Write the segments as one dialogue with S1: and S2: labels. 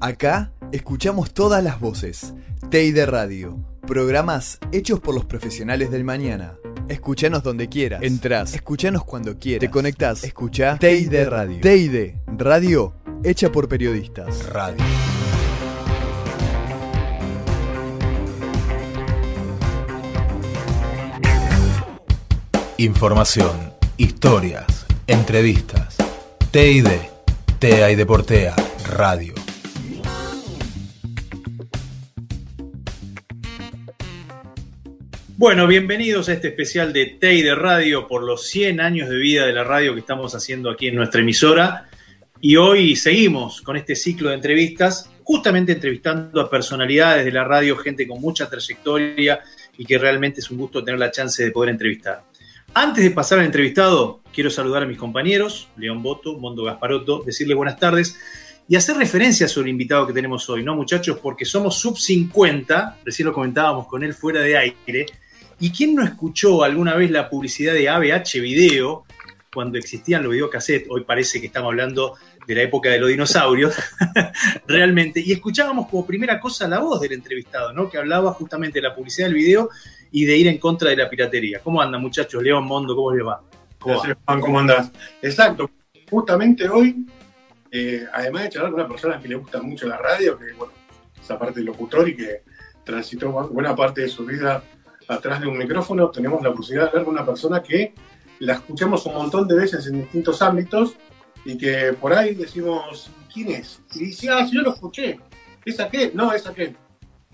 S1: Acá escuchamos todas las voces. TEI Radio. Programas hechos por los profesionales del mañana. Escuchanos donde quieras. Entrás. Escuchanos cuando quieras. Te conectás. Escucha TEI Radio. TEI Radio hecha por periodistas. Radio.
S2: Información, historias, entrevistas. TID, TEA y Deportea, Radio.
S3: Bueno, bienvenidos a este especial de TEI de Radio por los 100 años de vida de la radio que estamos haciendo aquí en nuestra emisora. Y hoy seguimos con este ciclo de entrevistas, justamente entrevistando a personalidades de la radio, gente con mucha trayectoria y que realmente es un gusto tener la chance de poder entrevistar. Antes de pasar al entrevistado, quiero saludar a mis compañeros, León Boto, Mondo Gasparotto, decirles buenas tardes y hacer referencia sobre el invitado que tenemos hoy, ¿no, muchachos? Porque somos sub 50, recién lo comentábamos con él fuera de aire, ¿Y quién no escuchó alguna vez la publicidad de ABH Video cuando existían los videocassettes? Hoy parece que estamos hablando de la época de los dinosaurios, realmente. Y escuchábamos como primera cosa la voz del entrevistado, ¿no? Que hablaba justamente de la publicidad del video y de ir en contra de la piratería. ¿Cómo andan, muchachos? León Mondo, ¿cómo les va?
S4: ¿Cómo, ¿Cómo andás? Exacto. Justamente hoy, eh, además de charlar con una persona que le gusta mucho la radio, que bueno, esa parte del locutor y que transitó buena parte de su vida atrás de un micrófono, tenemos la posibilidad de hablar con una persona que la escuchamos un montón de veces en distintos ámbitos y que por ahí decimos, ¿quién es? Y dice, ah, sí, yo lo escuché. ¿Es aquel? No, es aquel.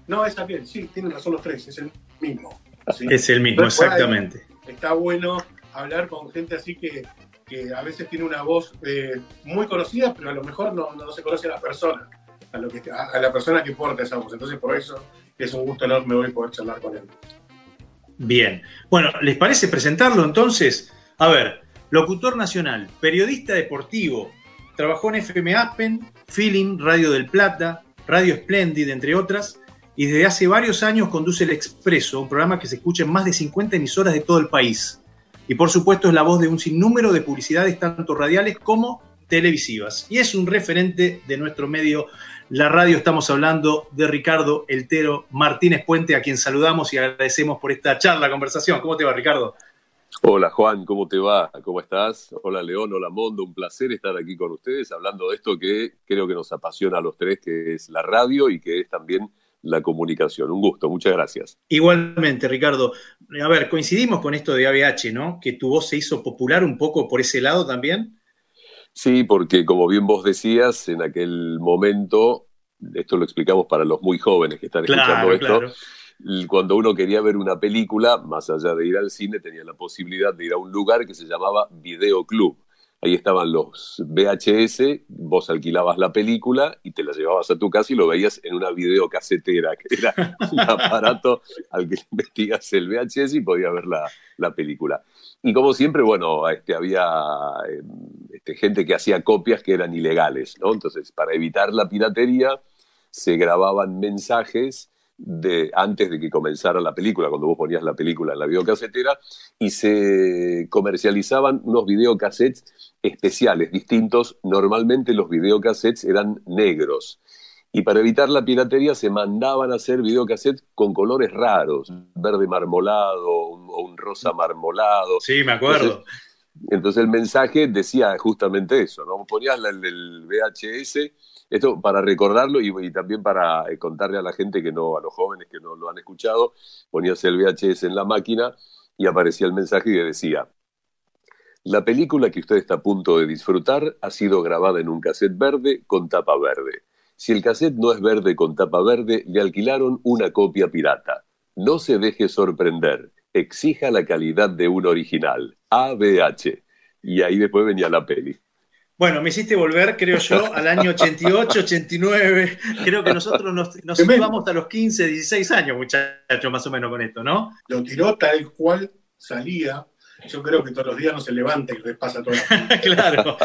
S4: No, es aquel. Sí, tienen razón los tres, es el mismo.
S3: Es el mismo, exactamente.
S4: Está bueno hablar con gente así que, que a veces tiene una voz eh, muy conocida, pero a lo mejor no, no, se conoce a la persona, a, lo que, a la persona que porta esa voz. Entonces, por eso es un gusto enorme hoy poder charlar con él.
S3: Bien. Bueno, ¿les parece presentarlo entonces? A ver, locutor nacional, periodista deportivo, trabajó en FM Appen, Feeling, Radio del Plata, Radio Splendid, entre otras, y desde hace varios años conduce El Expreso, un programa que se escucha en más de 50 emisoras de todo el país. Y por supuesto es la voz de un sinnúmero de publicidades tanto radiales como televisivas. Y es un referente de nuestro medio la radio. Estamos hablando de Ricardo Eltero Martínez Puente, a quien saludamos y agradecemos por esta charla, conversación. ¿Cómo te va, Ricardo?
S5: Hola Juan, ¿cómo te va? ¿Cómo estás? Hola León, hola Mondo, un placer estar aquí con ustedes hablando de esto que creo que nos apasiona a los tres, que es la radio y que es también la comunicación. Un gusto, muchas gracias.
S3: Igualmente, Ricardo. A ver, coincidimos con esto de ABH, ¿no? Que tu voz se hizo popular un poco por ese lado también.
S5: Sí, porque como bien vos decías, en aquel momento, esto lo explicamos para los muy jóvenes que están escuchando esto, cuando uno quería ver una película, más allá de ir al cine, tenía la posibilidad de ir a un lugar que se llamaba Videoclub. Ahí estaban los VHS, vos alquilabas la película y te la llevabas a tu casa y lo veías en una videocasetera, que era un aparato al que metías el VHS y podías ver la, la película. Y como siempre, bueno, este, había em, este, gente que hacía copias que eran ilegales, ¿no? Entonces, para evitar la piratería, se grababan mensajes de, antes de que comenzara la película, cuando vos ponías la película en la videocasetera, y se comercializaban unos videocassettes especiales, distintos. Normalmente los videocassettes eran negros. Y para evitar la piratería se mandaban a hacer videocassettes con colores raros, verde marmolado o un rosa marmolado.
S3: Sí, me acuerdo.
S5: Entonces, el mensaje decía justamente eso, ¿no? Ponías el VHS, esto para recordarlo y, también para eh, contarle a la gente que no, a los jóvenes que no lo han escuchado, ponías el VHS en la máquina y aparecía el mensaje que decía, la película que usted está a punto de disfrutar ha sido grabada en un cassette verde con tapa verde. Si el cassette no es verde con tapa verde, le alquilaron una copia pirata. No se deje sorprender. Exija la calidad de un original. ABH. Y ahí después venía la peli.
S3: Bueno, me hiciste volver, creo yo, al año 88, 89. Creo que nosotros nos, nos situamos hasta los 15, 16 años, muchachos, más o menos con esto, ¿no?
S4: Lo tiró tal cual salía yo creo que todos los días no se levanta y repasa todo.
S3: claro.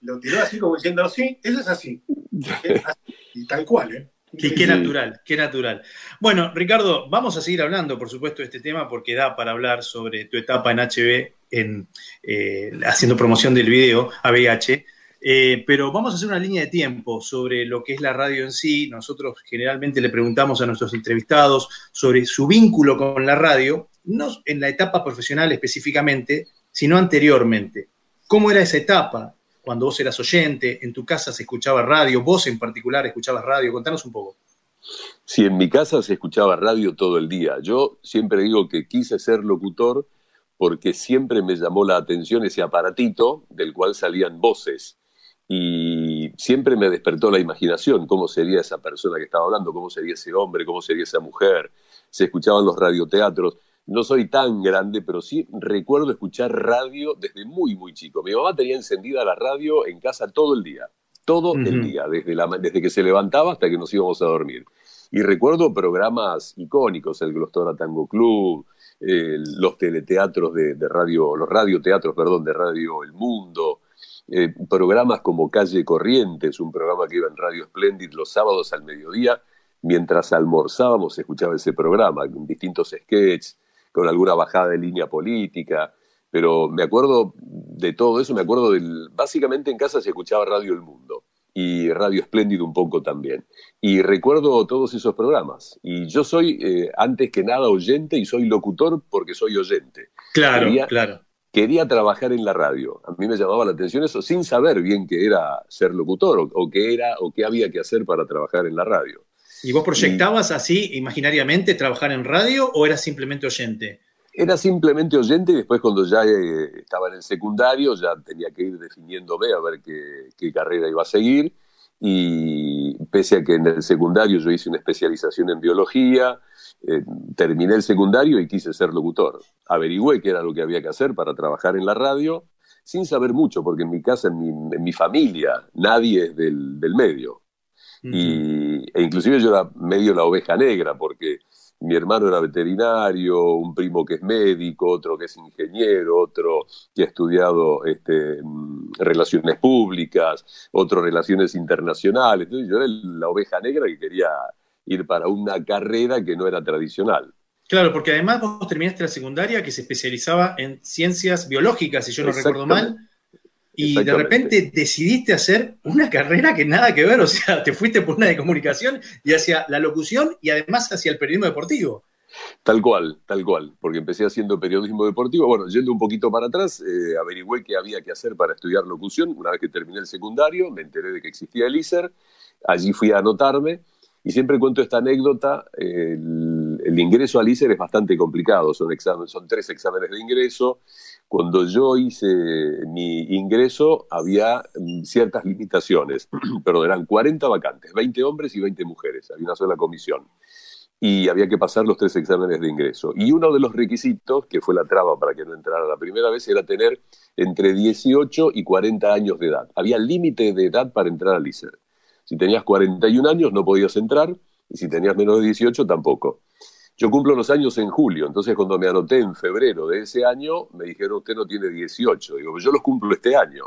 S4: Lo tiró así como diciendo, sí, eso es así. Y tal cual, ¿eh?
S3: qué natural, qué natural. Bueno, Ricardo, vamos a seguir hablando, por supuesto, de este tema porque da para hablar sobre tu etapa en HB, en, eh, haciendo promoción del video ABH. Eh, pero vamos a hacer una línea de tiempo sobre lo que es la radio en sí. Nosotros generalmente le preguntamos a nuestros entrevistados sobre su vínculo con la radio, no en la etapa profesional específicamente, sino anteriormente. ¿Cómo era esa etapa? Cuando vos eras oyente, en tu casa se escuchaba radio, vos en particular escuchabas radio. Contanos un poco.
S5: Sí, en mi casa se escuchaba radio todo el día. Yo siempre digo que quise ser locutor porque siempre me llamó la atención ese aparatito del cual salían voces y siempre me despertó la imaginación, cómo sería esa persona que estaba hablando, cómo sería ese hombre, cómo sería esa mujer. Se escuchaban los radioteatros. No soy tan grande, pero sí recuerdo escuchar radio desde muy, muy chico. Mi mamá tenía encendida la radio en casa todo el día, todo el día, desde, la, desde que se levantaba hasta que nos íbamos a dormir. Y recuerdo programas icónicos, el Glostora Tango Club, los teleteatros de, de radio, los radioteatros, perdón, de Radio El Mundo, eh, programas como Calle Corrientes, un programa que iba en Radio Splendid los sábados al mediodía, mientras almorzábamos escuchaba ese programa, con distintos sketches, con alguna bajada de línea política, pero me acuerdo de todo eso, me acuerdo del... Básicamente en casa se escuchaba Radio El Mundo y Radio Espléndido un poco también. Y recuerdo todos esos programas. Y yo soy, eh, antes que nada, oyente y soy locutor porque soy oyente.
S3: Claro, claro
S5: quería trabajar en la radio. A mí me llamaba la atención eso sin saber bien qué era ser locutor o, qué era o qué había que hacer para trabajar en la radio.
S3: ¿Y vos proyectabas así imaginariamente trabajar en radio o eras simplemente oyente?
S5: Era simplemente oyente y después cuando ya eh, estaba en el secundario ya tenía que ir definiéndome a ver qué, qué carrera iba a seguir y pese a que en el secundario yo hice una especialización en biología, eh, terminé el secundario y quise ser locutor. Averigüé qué era lo que había que hacer para trabajar en la radio, sin saber mucho, porque en mi casa, en mi, familia, nadie es del, medio. Y, e inclusive yo era medio la oveja negra, porque mi hermano era veterinario, un primo que es médico, otro que es ingeniero, otro que ha estudiado este, mm, relaciones públicas, otro relaciones internacionales. Entonces yo era la oveja negra que quería ir para una carrera que no era tradicional.
S3: Claro, porque además vos terminaste la secundaria que se especializaba en ciencias biológicas, si yo no recuerdo mal, y de repente decidiste hacer una carrera que nada que ver, o sea, te fuiste por una de comunicación y hacia la locución y además hacia el periodismo deportivo.
S5: Tal cual, tal cual, porque empecé haciendo periodismo deportivo. Bueno, yendo un poquito para atrás, eh, averigüé qué había que hacer para estudiar locución. Una vez que terminé el secundario, me enteré de que existía el ISER, allí fui a anotarme y siempre cuento esta anécdota, el, ingreso al ISER es bastante complicado, son, son tres exámenes de ingreso. Cuando yo hice mi ingreso había mm, ciertas limitaciones, pero eran 40 vacantes, 20 hombres y 20 mujeres, había una sola comisión. Y había que pasar los tres exámenes de ingreso. Y uno de los requisitos, que fue la traba para que no entrara la primera vez, era tener entre 18 y 40 años de edad. Había límite de edad para entrar al ISER. Si tenías 41 años no podías entrar y si tenías menos de 18 tampoco. Yo cumplo los años en julio, entonces cuando me anoté en febrero de ese año, me dijeron, usted no tiene 18. Digo, yo los cumplo este año.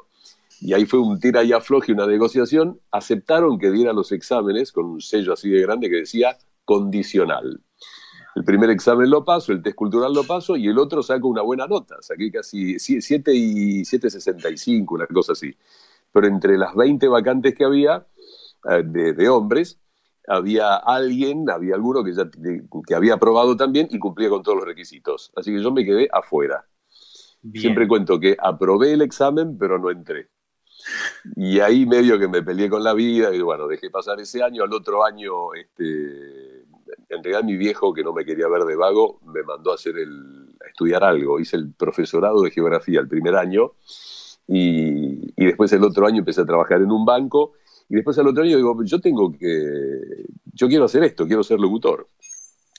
S5: Y ahí fue un tira y afloje, una negociación. Aceptaron que diera los exámenes con un sello así de grande que decía condicional. El primer examen lo paso, el test cultural lo paso y el otro saco una buena nota. Saqué casi 7 y 7,65, una cosa así. Pero entre las 20 vacantes que había, eh, de, hombres, había alguien, había alguno que, ya, que había aprobado también y cumplía con todos los requisitos. Así que yo me quedé afuera. Siempre cuento que aprobé el examen, pero no entré. Y ahí medio que me peleé con la vida y bueno, dejé pasar ese año. Al otro año, este, en realidad mi viejo, que no me quería ver de vago, me mandó a, hacer el, a estudiar algo. Hice el profesorado de geografía el primer año y, y después el otro año empecé a trabajar en un banco y después al otro año digo, yo tengo que, yo quiero hacer esto, quiero ser locutor.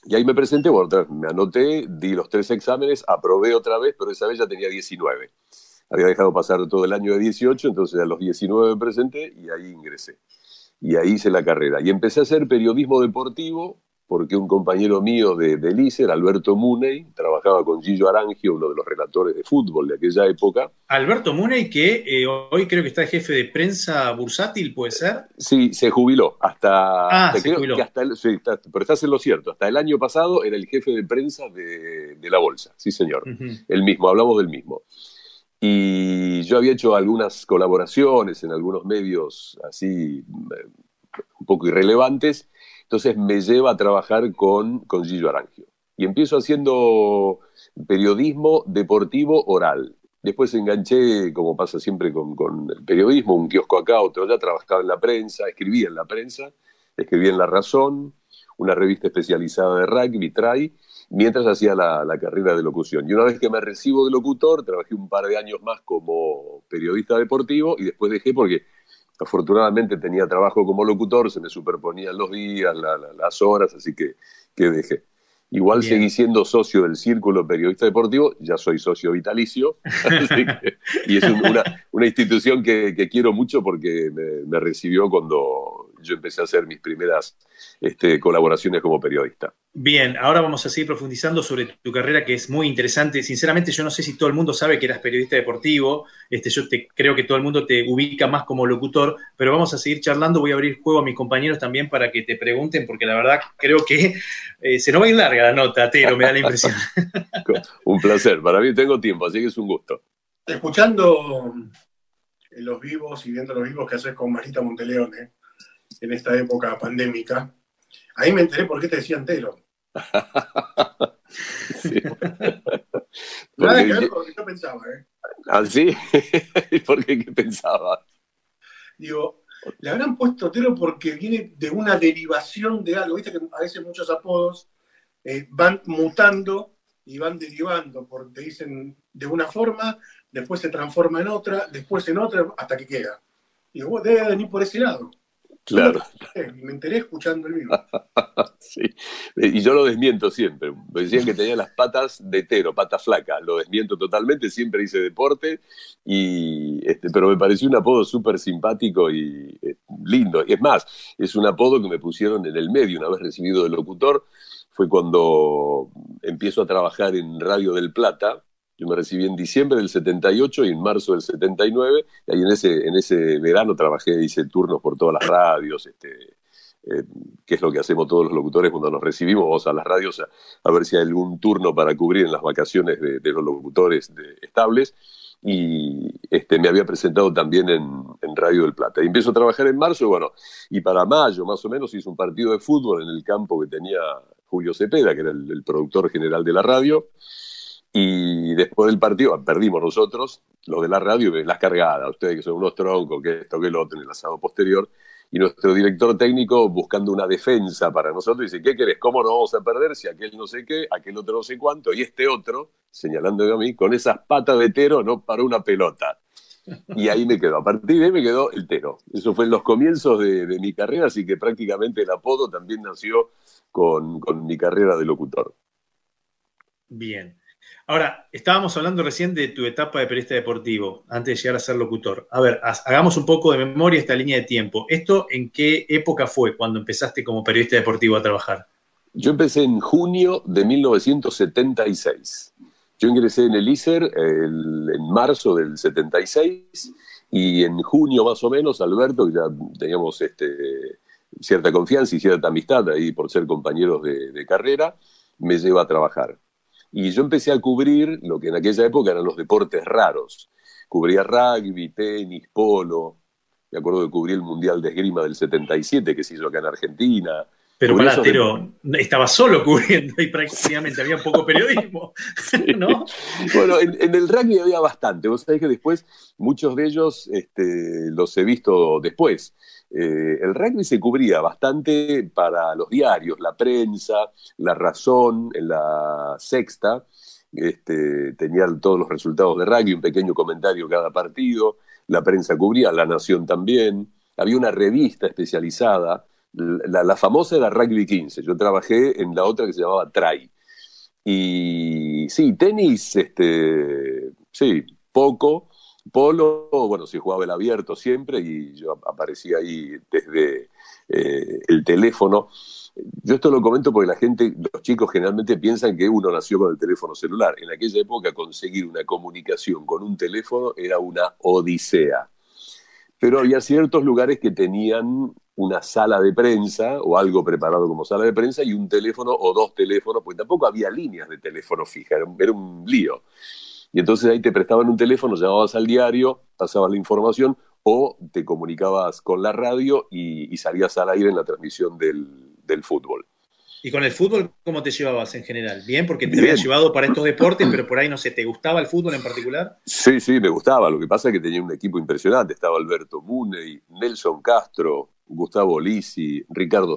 S5: Y ahí me presenté, bueno, me anoté, di los tres exámenes, aprobé otra vez, pero esa vez ya tenía 19. Había dejado pasar todo el año de 18, entonces a los 19 me presenté y ahí ingresé. Y ahí hice la carrera. Y empecé a hacer periodismo deportivo porque un compañero mío de, de LICER, Alberto Muney, trabajaba con Gillo Arangio, uno de los relatores de fútbol de aquella época.
S3: Alberto Muney, que eh, hoy creo que está jefe de prensa bursátil, ¿puede ser?
S5: Sí, se jubiló. Hasta, ah, se jubiló. sí, pero estás en lo cierto. Hasta el año pasado era el jefe de prensa de, la bolsa, sí señor. El mismo, hablamos del mismo. y yo había hecho algunas colaboraciones en algunos medios así eh, un poco irrelevantes, entonces me lleva a trabajar con, con Gillo Arangio. Y empiezo haciendo periodismo deportivo oral. Después enganché, como pasa siempre con, el periodismo, un kiosco acá, otro allá, trabajaba en la prensa, escribía en la prensa, escribía en La Razón, una revista especializada de rugby, TRAI, mientras hacía la, carrera de locución. Y una vez que me recibo de locutor, trabajé un par de años más como periodista deportivo y después dejé porque afortunadamente tenía trabajo como locutor, se me superponían los días, las horas, así que, que dejé. Igual seguí siendo socio del Círculo Periodista Deportivo, ya soy socio vitalicio, y es una, institución que, quiero mucho porque me recibió cuando yo empecé a hacer mis primeras este, colaboraciones como periodista.
S3: Bien, ahora vamos a seguir profundizando sobre tu carrera que es muy interesante. Sinceramente, yo no sé si todo el mundo sabe que eras periodista deportivo. Este, yo te, creo que todo el mundo te ubica más como locutor, pero vamos a seguir charlando. Voy a abrir juego a mis compañeros también para que te pregunten, porque la verdad creo que eh, se nos va a ir larga la nota, Tero, me da la impresión.
S5: un placer, para mí tengo tiempo, así que es un gusto.
S4: Escuchando los vivos y viendo los vivos que haces con Marita Monteleone en esta época pandémica, Ahí me enteré por qué te decían Telo. Nada que ver con lo que yo pensaba, ¿eh?
S5: ¿Ah, sí? ¿Por qué qué pensaba?
S4: Digo, le habrán puesto Telo porque viene de una derivación de algo. Viste que a veces muchos apodos eh, van mutando y van derivando, porque te dicen de una forma, después se transforma en otra, después en otra, hasta que queda. Y digo, debe venir por ese lado.
S5: Claro.
S4: Me enteré escuchando el mismo.
S5: sí. Y yo lo desmiento siempre. Me decían que tenía las patas de tero, patas flacas. Lo desmiento totalmente. Siempre hice deporte. Y, este, pero me pareció un apodo súper simpático y eh, lindo. Y es más, es un apodo que me pusieron en el medio una vez recibido de locutor. Fue cuando empiezo a trabajar en Radio del Plata yo me recibí en diciembre del 78 y en marzo del 79, y ahí en ese, en ese verano trabajé, hice turnos por todas las radios, este, eh, que es lo que hacemos todos los locutores cuando nos recibimos, vamos a las radios a, ver si hay algún turno para cubrir en las vacaciones de, los locutores estables. Y este, me había presentado también en, Radio del Plata. Y empiezo a trabajar en marzo, bueno, y para mayo más o menos hice un partido de fútbol en el campo que tenía Julio Cepeda, que era el productor general de la radio. Y después del partido, perdimos nosotros, los de la radio, las cargadas, ustedes que son unos troncos, que esto, que lo otro, en el asado posterior. Y nuestro director técnico, buscando una defensa para nosotros, dice: ¿Qué querés? ¿Cómo no vamos a perder si aquel no sé qué, aquel otro no sé cuánto? Y este otro, señalando a mí, con esas patas de tero no paró una pelota. Y ahí me quedó. A partir de ahí me quedó el tero. Eso fue en los comienzos de, mi carrera, así que prácticamente el apodo también nació con, con mi carrera de locutor.
S3: Bien. Ahora, estábamos hablando recién de tu etapa de periodista deportivo, antes de llegar a ser locutor. A ver, hagamos un poco de memoria esta línea de tiempo. ¿Esto en qué época fue cuando empezaste como periodista deportivo a trabajar?
S5: Yo empecé en junio de 1976. Yo ingresé en el ISER en marzo del 76 y en junio más o menos, Alberto, ya teníamos este, cierta confianza y cierta amistad ahí por ser compañeros de carrera, me lleva a trabajar. Y yo empecé a cubrir lo que en aquella época eran los deportes raros. Cubría rugby, tenis, polo. Me acuerdo de cubrir el Mundial de Esgrima del 77 que se hizo acá en Argentina.
S3: Pero para pero estaba solo cubriendo y prácticamente había poco periodismo, ¿no?
S5: Bueno, en, el rugby había bastante. Vos sabés que después muchos de ellos este, los he visto después. Eh, el rugby se cubría bastante para los diarios, la prensa, La Razón, en la sexta, este, tenían todos los resultados de rugby, un pequeño comentario cada partido, la prensa cubría, La Nación también, había una revista especializada, la, famosa era Rugby 15, yo trabajé en la otra que se llamaba Try. Y sí, tenis, este, sí, poco, Polo, bueno, se jugaba el abierto siempre y yo aparecía ahí desde eh, el teléfono. Yo esto lo comento porque la gente, los chicos generalmente piensan que uno nació con el teléfono celular. En aquella época conseguir una comunicación con un teléfono era una odisea. Pero había ciertos lugares que tenían una sala de prensa o algo preparado como sala de prensa y un teléfono o dos teléfonos, porque tampoco había líneas de teléfono fija, era un lío. Y entonces ahí te prestaban un teléfono, llamabas al diario, pasabas la información o te comunicabas con la radio y, salías al aire en la transmisión del, fútbol.
S3: ¿Y con el fútbol cómo te llevabas en general? Bien, porque te había llevado para estos deportes, pero por ahí no sé, ¿te gustaba el fútbol en particular?
S5: Sí, sí, me gustaba. Lo que pasa es que tenía un equipo impresionante. Estaba Alberto Muney, Nelson Castro, Gustavo Lisi, Ricardo.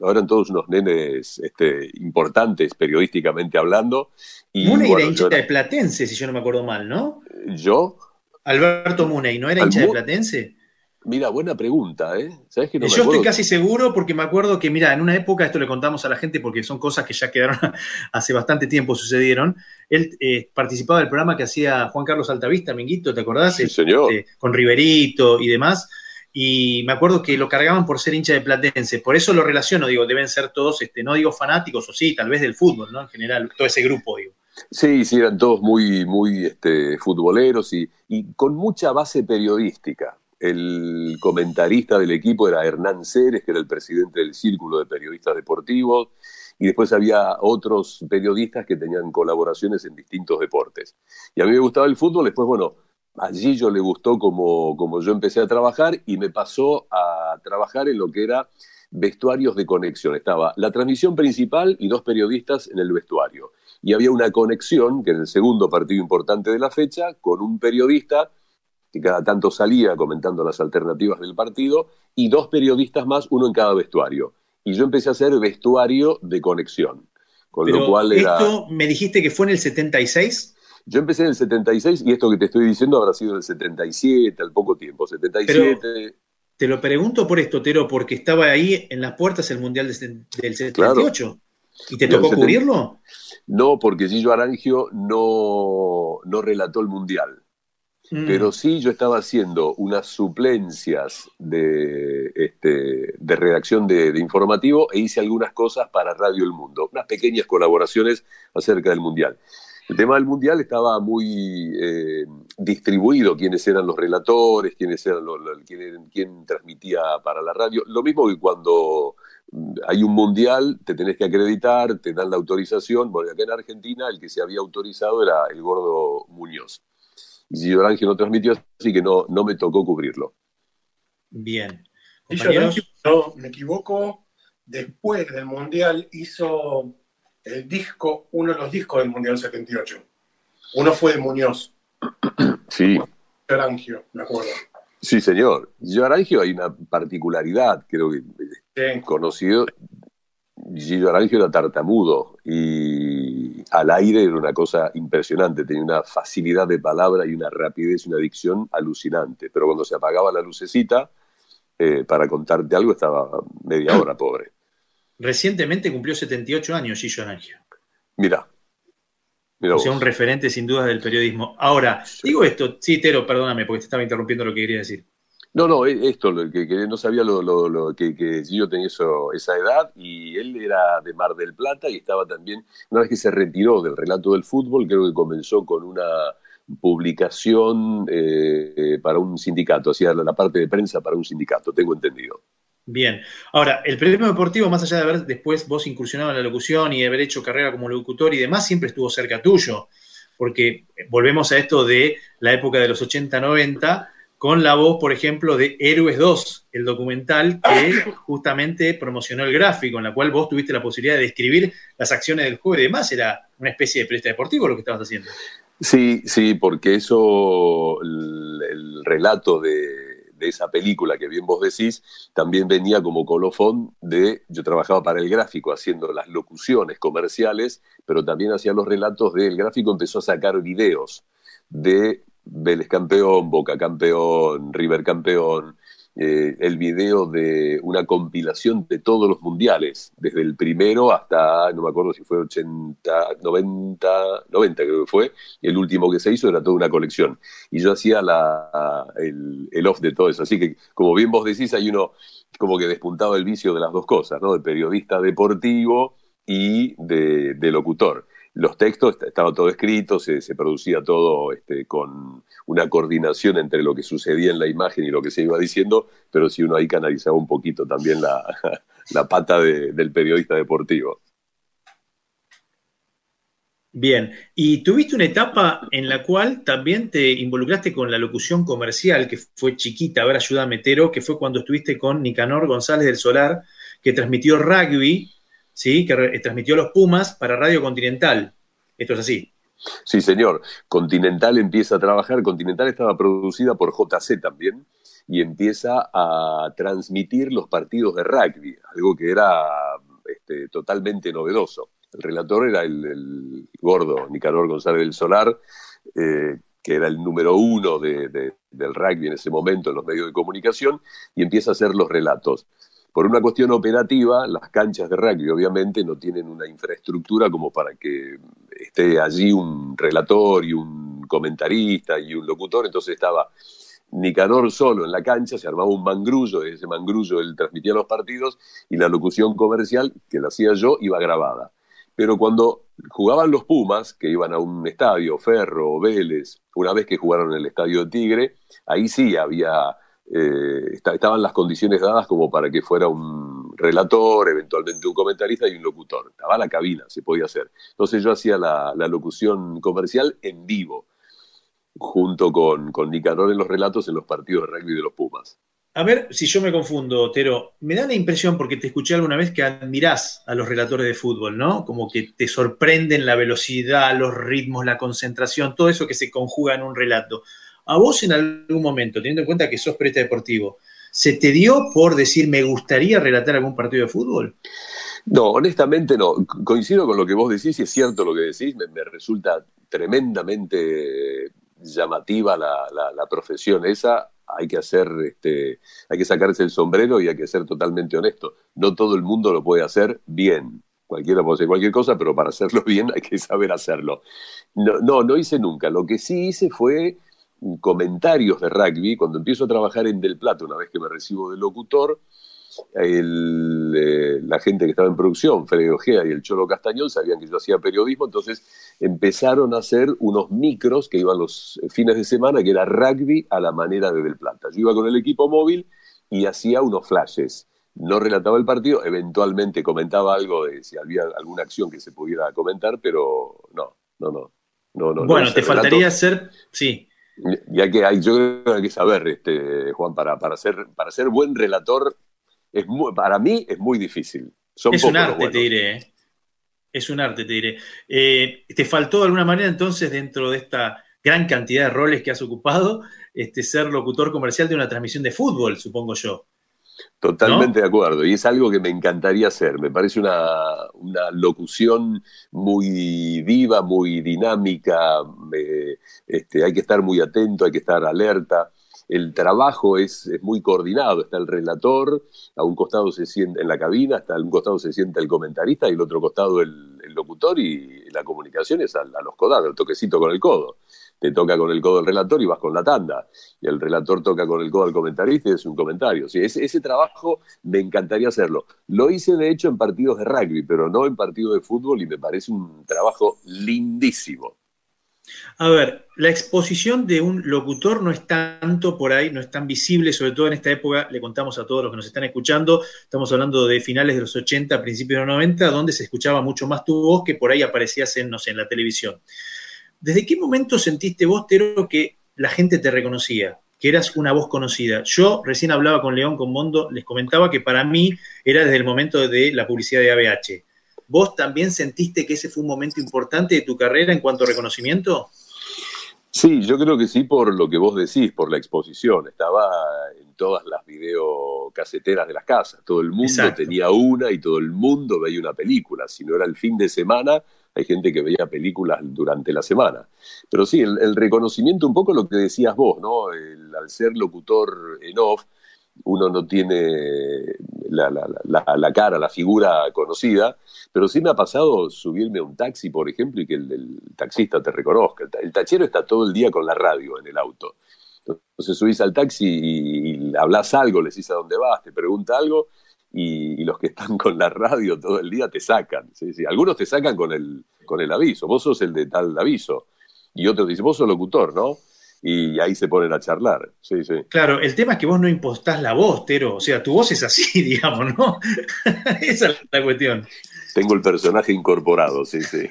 S5: Ahora eran todos unos nenes este, importantes periodísticamente hablando.
S3: Y, Muney era hincha de Platense, si yo no me acuerdo mal, ¿no?
S5: ¿Yo?
S3: Alberto Muney, ¿no era hincha de Platense?
S5: Mira, buena pregunta, ¿eh?
S3: ¿Sabes que no Yo estoy casi seguro porque me acuerdo que, mira, en una época, esto le contamos a la gente porque son cosas que ya quedaron hace bastante tiempo sucedieron. Él eh, participaba del programa que hacía Juan Carlos Altavista, Minguito, ¿te acordás?
S5: Sí, señor.
S3: Este, con Riverito y demás y me acuerdo que lo cargaban por ser hincha de Platense. Por eso lo relaciono, digo, deben ser todos, este, no digo fanáticos, o sí, tal vez del fútbol, ¿no? En general, todo ese grupo, digo.
S5: Sí, sí, eran todos muy, muy este, futboleros y, con mucha base periodística. El comentarista del equipo era Hernán Ceres, que era el presidente del Círculo de Periodistas Deportivos, y después había otros periodistas que tenían colaboraciones en distintos deportes. Y a mí me gustaba el fútbol, después, bueno, allí yo le gustó como, como yo empecé a trabajar y me pasó a trabajar en lo que era vestuarios de conexión. Estaba la transmisión principal y dos periodistas en el vestuario. Y había una conexión, que en el segundo partido importante de la fecha, con un periodista que cada tanto salía comentando las alternativas del partido, y dos periodistas más, uno en cada vestuario. Y yo empecé a hacer vestuario de conexión. Con lo cual era...
S3: ¿Esto me dijiste que fue en el 76?
S5: Yo empecé en el 76 y esto que te estoy diciendo habrá sido en el 77, al poco tiempo, 77.
S3: te lo pregunto por esto, Tero, porque estaba ahí en las puertas el Mundial del 78. ¿Y te tocó cubrirlo?
S5: No, porque Gillo Arangio no, no relató el Mundial. Mm. Pero sí yo estaba haciendo unas suplencias de, este, de redacción de, de, informativo e hice algunas cosas para Radio El Mundo, unas pequeñas colaboraciones acerca del Mundial. El tema del mundial estaba muy eh, distribuido, quiénes eran los relatores, quiénes eran los, quién, transmitía para la radio. Lo mismo que cuando mm, hay un mundial, te tenés que acreditar, te dan la autorización. Bueno, acá en Argentina el que se había autorizado era el gordo Muñoz. Y Ángel no transmitió, así que no, no me tocó cubrirlo.
S3: Bien.
S4: No me equivoco, después del mundial hizo el disco, uno de los discos del Mundial 78. Uno fue de Muñoz.
S5: Sí.
S4: Arangio, me acuerdo.
S5: Sí, señor. Gillo Arangio hay una particularidad, creo que sí. conocido. Gillo Arangio era tartamudo y al aire era una cosa impresionante. Tenía una facilidad de palabra y una rapidez y una dicción alucinante. Pero cuando se apagaba la lucecita, eh, para contarte algo, estaba media hora, pobre.
S3: Recientemente cumplió 78 años Gillo Arangio.
S5: Mira.
S3: o sea, un referente sin dudas del periodismo. Ahora, digo esto, sí, Tero, perdóname, porque te estaba interrumpiendo lo que quería decir.
S5: No, no, e, esto, que, que no sabía lo, que, que Gillo tenía esa edad y él era de Mar del Plata y estaba también, una vez que se retiró del relato del fútbol, creo que comenzó con una publicación eh, para un sindicato, hacía la parte de prensa para un sindicato, tengo entendido.
S3: Bien. Ahora, el periodismo deportivo, más allá de haber después vos incursionado en la locución y de haber hecho carrera como locutor y demás, siempre estuvo cerca tuyo. Porque volvemos a esto de la época de los 80-90, con la voz, por ejemplo, de Héroes 2, el documental que justamente promocionó el gráfico, en la cual vos tuviste la posibilidad de describir las acciones del juego y demás. Era una especie de periodista deportivo lo que estabas haciendo.
S5: Sí, sí, porque eso, el relato de de esa película que bien vos decís, también venía como colofón de, yo trabajaba para el gráfico haciendo las locuciones comerciales, pero también hacía los relatos del gráfico, empezó a sacar videos de Vélez campeón, Boca campeón, River campeón, eh, el video de una compilación de todos los mundiales, desde el primero hasta, no me acuerdo si fue 80, 90, 90 creo que fue, y el último que se hizo era toda una colección. Y yo hacía la, el, off de todo eso. Así que, como bien vos decís, hay uno como que despuntaba el vicio de las dos cosas, ¿no? De periodista deportivo y de, de locutor los textos, estaba todo escrito, se, producía todo este, con una coordinación entre lo que sucedía en la imagen y lo que se iba diciendo, pero si uno ahí canalizaba un poquito también la, pata del periodista deportivo.
S3: Bien, y tuviste una etapa en la cual también te involucraste con la locución comercial, que fue chiquita, a ver, ayúdame, Tero, que fue cuando estuviste con Nicanor González del Solar, que transmitió rugby, ¿sí? que transmitió los Pumas para Radio Continental. Esto es así.
S5: Sí, señor. Continental empieza a trabajar. Continental estaba producida por JC también y empieza a transmitir los partidos de rugby, algo que era este, totalmente novedoso. El relator era el, gordo Nicanor González del Solar, eh, que era el número uno del rugby en ese momento en los medios de comunicación, y empieza a hacer los relatos. Por una cuestión operativa, las canchas de rugby obviamente no tienen una infraestructura como para que esté allí un relator y un comentarista y un locutor, entonces estaba Nicanor solo en la cancha, se armaba un mangrullo, ese mangrullo él transmitía los partidos y la locución comercial, que la hacía yo, iba grabada. Pero cuando jugaban los Pumas, que iban a un estadio, Ferro, Vélez, una vez que jugaron en el estadio Tigre, ahí sí había, eh, estaban las condiciones dadas como para que fuera un relator, eventualmente un comentarista y un locutor. Estaba la cabina, se podía hacer. Entonces yo hacía la, locución comercial en vivo, junto con, con en los relatos en los partidos de rugby de los Pumas.
S3: A ver si yo me confundo, Tero. Me da la impresión, porque te escuché alguna vez, que admirás a los relatores de fútbol, ¿no? Como que te sorprenden la velocidad, los ritmos, la concentración, todo eso que se conjuga en un relato. A vos en algún momento, teniendo en cuenta que sos periodista deportivo, ¿se te dio por decir me gustaría relatar algún partido de fútbol?
S5: No, honestamente no. Coincido con lo que vos decís y es cierto lo que decís. Me, resulta tremendamente llamativa la, la profesión esa hay que hacer, este, hay que sacarse el sombrero y hay que ser totalmente honesto. No todo el mundo lo puede hacer bien. Cualquiera puede hacer cualquier cosa, pero para hacerlo bien hay que saber hacerlo. No, no, no hice nunca. Lo que sí hice fue comentarios de rugby. Cuando empiezo a trabajar en Del Plata, una vez que me recibo de locutor, el, eh, la gente que estaba en producción, Fede Ojea y el Cholo Castañón, sabían que yo hacía periodismo, entonces empezaron a hacer unos micros que iban los fines de semana, que era rugby a la manera de Del Plata. Yo iba con el equipo móvil y hacía unos flashes. No relataba el partido, eventualmente comentaba algo de si había alguna acción que se pudiera comentar, pero no, no, no. no, no
S3: bueno, te faltaría hacer, sí,
S5: ya que hay, yo creo que hay que saber, este, Juan, para, para, ser, para ser buen relator es para mí es muy difícil.
S3: es un arte, te diré. ¿eh? Es un arte, te diré. Eh, ¿Te faltó de alguna manera entonces, dentro de esta gran cantidad de roles que has ocupado, este, ser locutor comercial de una transmisión de fútbol, supongo yo?
S5: Totalmente de acuerdo, y es algo que me encantaría hacer. Me parece una, locución muy viva, muy dinámica, este, hay que estar muy atento, hay que estar alerta el trabajo es, muy coordinado, está el relator, a un costado se sienta en la cabina, hasta a un costado se sienta el comentarista y el otro costado el, locutor y la comunicación es a, los codados, el toquecito con el codo. Te toca con el codo el relator y vas con la tanda. Y el relator toca con el codo al comentarista y es un comentario. Sí, ese, ese trabajo me encantaría hacerlo. Lo hice de hecho en partidos de rugby, pero no en partidos de fútbol y me parece un trabajo lindísimo.
S3: A ver, la exposición de un locutor no es tanto por ahí, no es tan visible, sobre todo en esta época, le contamos a todos los que nos están escuchando, estamos hablando de finales de los 80, principios de los 90, donde se escuchaba mucho más tu voz que por ahí aparecías en, no sé, en la televisión. ¿Desde qué momento sentiste vos, Tero, que la gente te reconocía, que eras una voz conocida? Yo recién hablaba con León, con Mondo, les comentaba que para mí era desde el momento de la publicidad de ABH ¿Vos también sentiste que ese fue un momento importante de tu carrera en cuanto a reconocimiento?
S5: Sí, yo creo que sí por lo que vos decís, por la exposición. Estaba en todas las videocaseteras de las casas. Todo el mundo tenía una y todo el mundo veía una película. Si no era el fin de semana, hay gente que veía películas durante la semana. Pero sí, el, reconocimiento, un poco lo que decías vos, ¿no? al ser locutor en off, uno no tiene la, la, cara, la figura conocida, pero sí me ha pasado subirme a un taxi, por ejemplo, y que el, taxista te reconozca. El, tachero está todo el día con la radio en el auto. Entonces subís al taxi y, hablas algo, le decís a dónde vas, te pregunta algo, y, los que están con la radio todo el día te sacan. Algunos te sacan con el, con el aviso, vos sos el de tal aviso, y otros dicen, vos sos locutor, ¿no? y ahí se ponen a charlar. Sí, sí.
S3: Claro, el tema es que vos no impostás la voz, Tero. O sea, tu voz es así, digamos, ¿no? Esa es la cuestión.
S5: Tengo el personaje incorporado, sí, sí.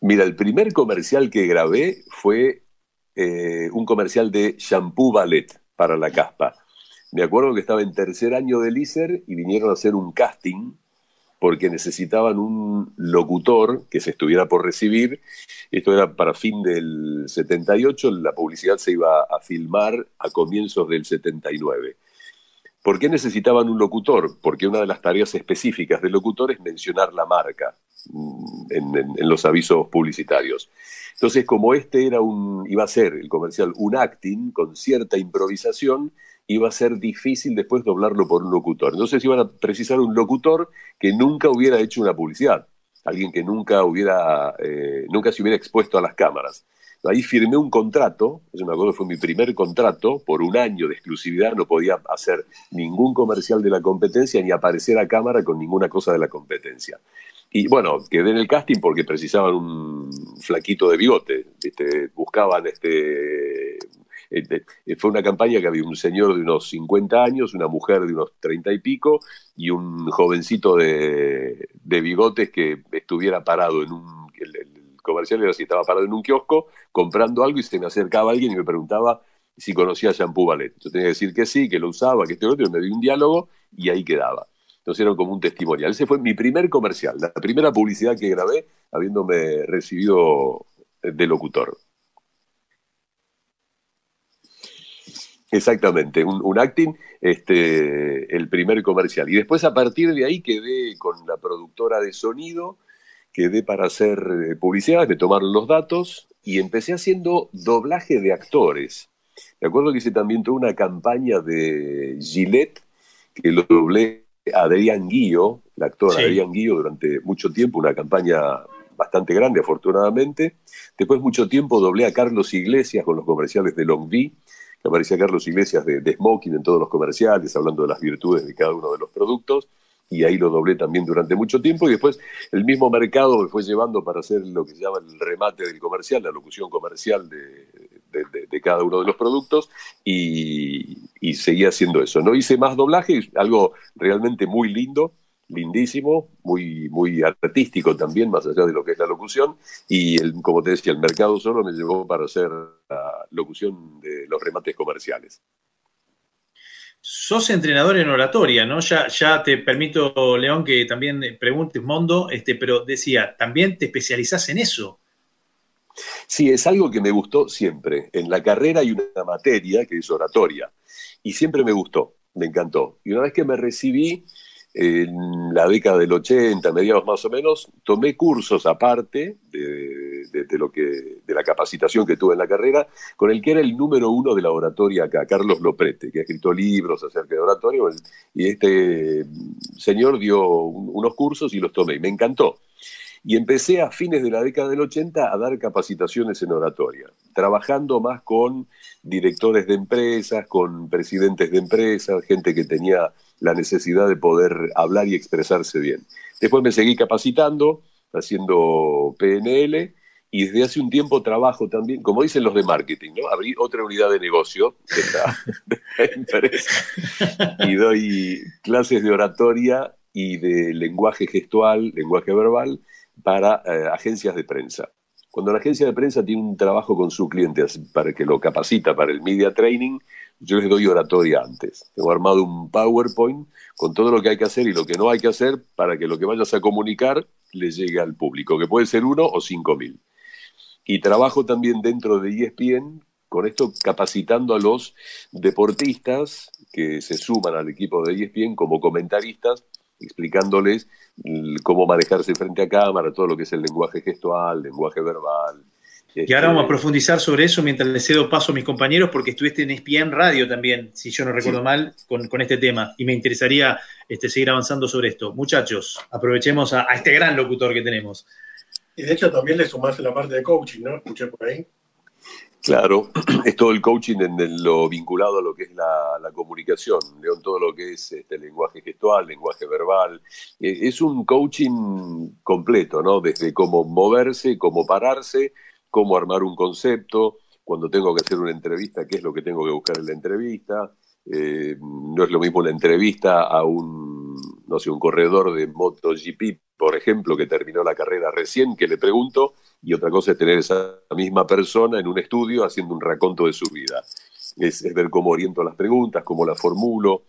S5: Mira, el primer comercial que grabé fue eh, un comercial de shampoo ballet para la caspa. Me acuerdo que estaba en tercer año de ISER y vinieron a hacer un casting porque necesitaban un locutor que se estuviera por recibir. Esto era para fin del 78, la publicidad se iba a filmar a comienzos del 79. ¿Por qué necesitaban un locutor? Porque una de las tareas específicas del locutor es mencionar la marca mm, en, los avisos publicitarios. Entonces, como este era un, iba a ser el comercial un acting con cierta improvisación, iba a ser difícil después doblarlo por un locutor. Entonces iban a precisar un locutor que nunca hubiera hecho una publicidad, alguien que nunca hubiera, eh, nunca se hubiera expuesto a las cámaras. Ahí firmé un contrato, yo me acuerdo fue mi primer contrato, por un año de exclusividad, no podía hacer ningún comercial de la competencia ni aparecer a cámara con ninguna cosa de la competencia. Y bueno, quedé en el casting porque precisaban un flaquito de bigote, buscaban este fue una campaña que había un señor de unos 50 años, una mujer de unos 30 y pico y un jovencito de, bigotes que estuviera parado en un... El, comercial era si estaba parado en un kiosco comprando algo y se me acercaba alguien y me preguntaba si conocía Shampoo Ballet. Yo tenía que decir que sí, que lo usaba, que este otro, me dio un diálogo y ahí quedaba. Entonces era como un testimonial. Ese fue mi primer comercial, la primera publicidad que grabé habiéndome recibido de locutor. Exactamente, un, acting, este, el primer comercial. Y después a partir de ahí quedé con la productora de sonido, quedé para hacer eh, publicidad, me tomaron los datos y empecé haciendo doblaje de actores. Me acuerdo que hice también toda una campaña de Gillette, que lo doblé a Adrián Guío, el actor Adrián Guío, durante mucho tiempo, una campaña bastante grande, afortunadamente. Después mucho tiempo doblé a Carlos Iglesias con los comerciales de Longvi aparecía Carlos Iglesias de, Smoking en todos los comerciales, hablando de las virtudes de cada uno de los productos, y ahí lo doblé también durante mucho tiempo, y después el mismo mercado me fue llevando para hacer lo que se llama el remate del comercial, la locución comercial de, cada uno de los productos, y, y seguía haciendo eso. No hice más doblaje, algo realmente muy lindo, lindísimo, muy, muy artístico también, más allá de lo que es la locución, y el, como te decía, el mercado solo me llevó para hacer la locución de los remates comerciales.
S3: Sos entrenador en oratoria, ¿no? Ya, ya te permito, León, que también preguntes, Mondo, este, pero decía, también te especializás en eso.
S5: Sí, es algo que me gustó siempre. En la carrera hay una materia que es oratoria, y siempre me gustó, me encantó. Y una vez que me recibí, en la década del 80, mediados más o menos, tomé cursos aparte de, lo que, de la capacitación que tuve en la carrera, con el que era el número uno de la oratoria acá, Carlos Loprete, que ha escrito libros acerca de oratoria, y este señor dio unos cursos y los tomé, y me encantó. Y empecé a fines de la década del 80 a dar capacitaciones en oratoria, trabajando más con directores de empresas, con presidentes de empresas, gente que tenía la necesidad de poder hablar y expresarse bien. Después me seguí capacitando, haciendo PNL, y desde hace un tiempo trabajo también, como dicen los de marketing, ¿no? Abrí otra unidad de negocio de la, y doy clases de oratoria y de lenguaje gestual, lenguaje verbal, para eh, agencias de prensa. Cuando la agencia de prensa tiene un trabajo con su cliente para que lo capacita para el media training, yo les doy oratoria antes. Tengo armado un PowerPoint con todo lo que hay que hacer y lo que no hay que hacer para que lo que vayas a comunicar le llegue al público, que puede ser uno o cinco mil. Y trabajo también dentro de ESPN con esto capacitando a los deportistas que se suman al equipo de ESPN como comentaristas, explicándoles cómo manejarse frente a cámara, todo lo que es el lenguaje gestual, lenguaje verbal,
S3: y ahora vamos a este, profundizar sobre eso mientras le cedo paso a mis compañeros, porque estuviste en ESPN Radio también, si yo no recuerdo mal, con, este tema. Y me interesaría este, seguir avanzando sobre esto. Muchachos, aprovechemos a, este gran locutor que tenemos.
S4: Y de hecho también le sumaste la parte de coaching, ¿no? Escuché por ahí.
S5: Claro, es todo el coaching en lo vinculado a lo que es la, comunicación, León, todo lo que es este, lenguaje gestual, lenguaje verbal. Eh, es un coaching completo, ¿no? Desde cómo moverse, cómo pararse, cómo armar un concepto, cuando tengo que hacer una entrevista, qué es lo que tengo que buscar en la entrevista. Eh, no es lo mismo una entrevista a un no sé, un corredor de MotoGP, por ejemplo, que terminó la carrera recién, que le pregunto, y otra cosa es tener esa misma persona en un estudio haciendo un raconto de su vida. Es, ver cómo oriento las preguntas, cómo las formulo.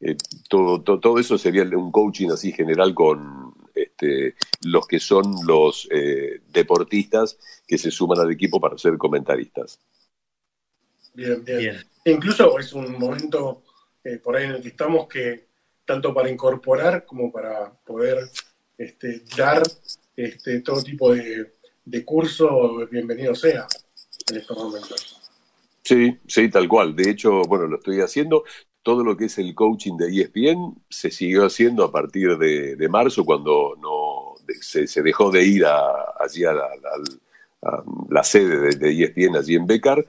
S5: Eh, todo, todo, eso sería un coaching así general con este, los que son los eh, deportistas que se suman al equipo para ser comentaristas.
S4: Bien, bien. Incluso es un momento eh, por ahí en el que estamos que tanto para incorporar como para poder este, dar este, todo tipo de, de curso, bienvenido sea en estos momentos.
S5: Sí, sí, tal cual. De hecho, bueno, lo estoy haciendo. Todo lo que es el coaching de ESPN se siguió haciendo a partir de, marzo, cuando no se, dejó de ir allí a la, sede de, de, ESPN, allí en Becar,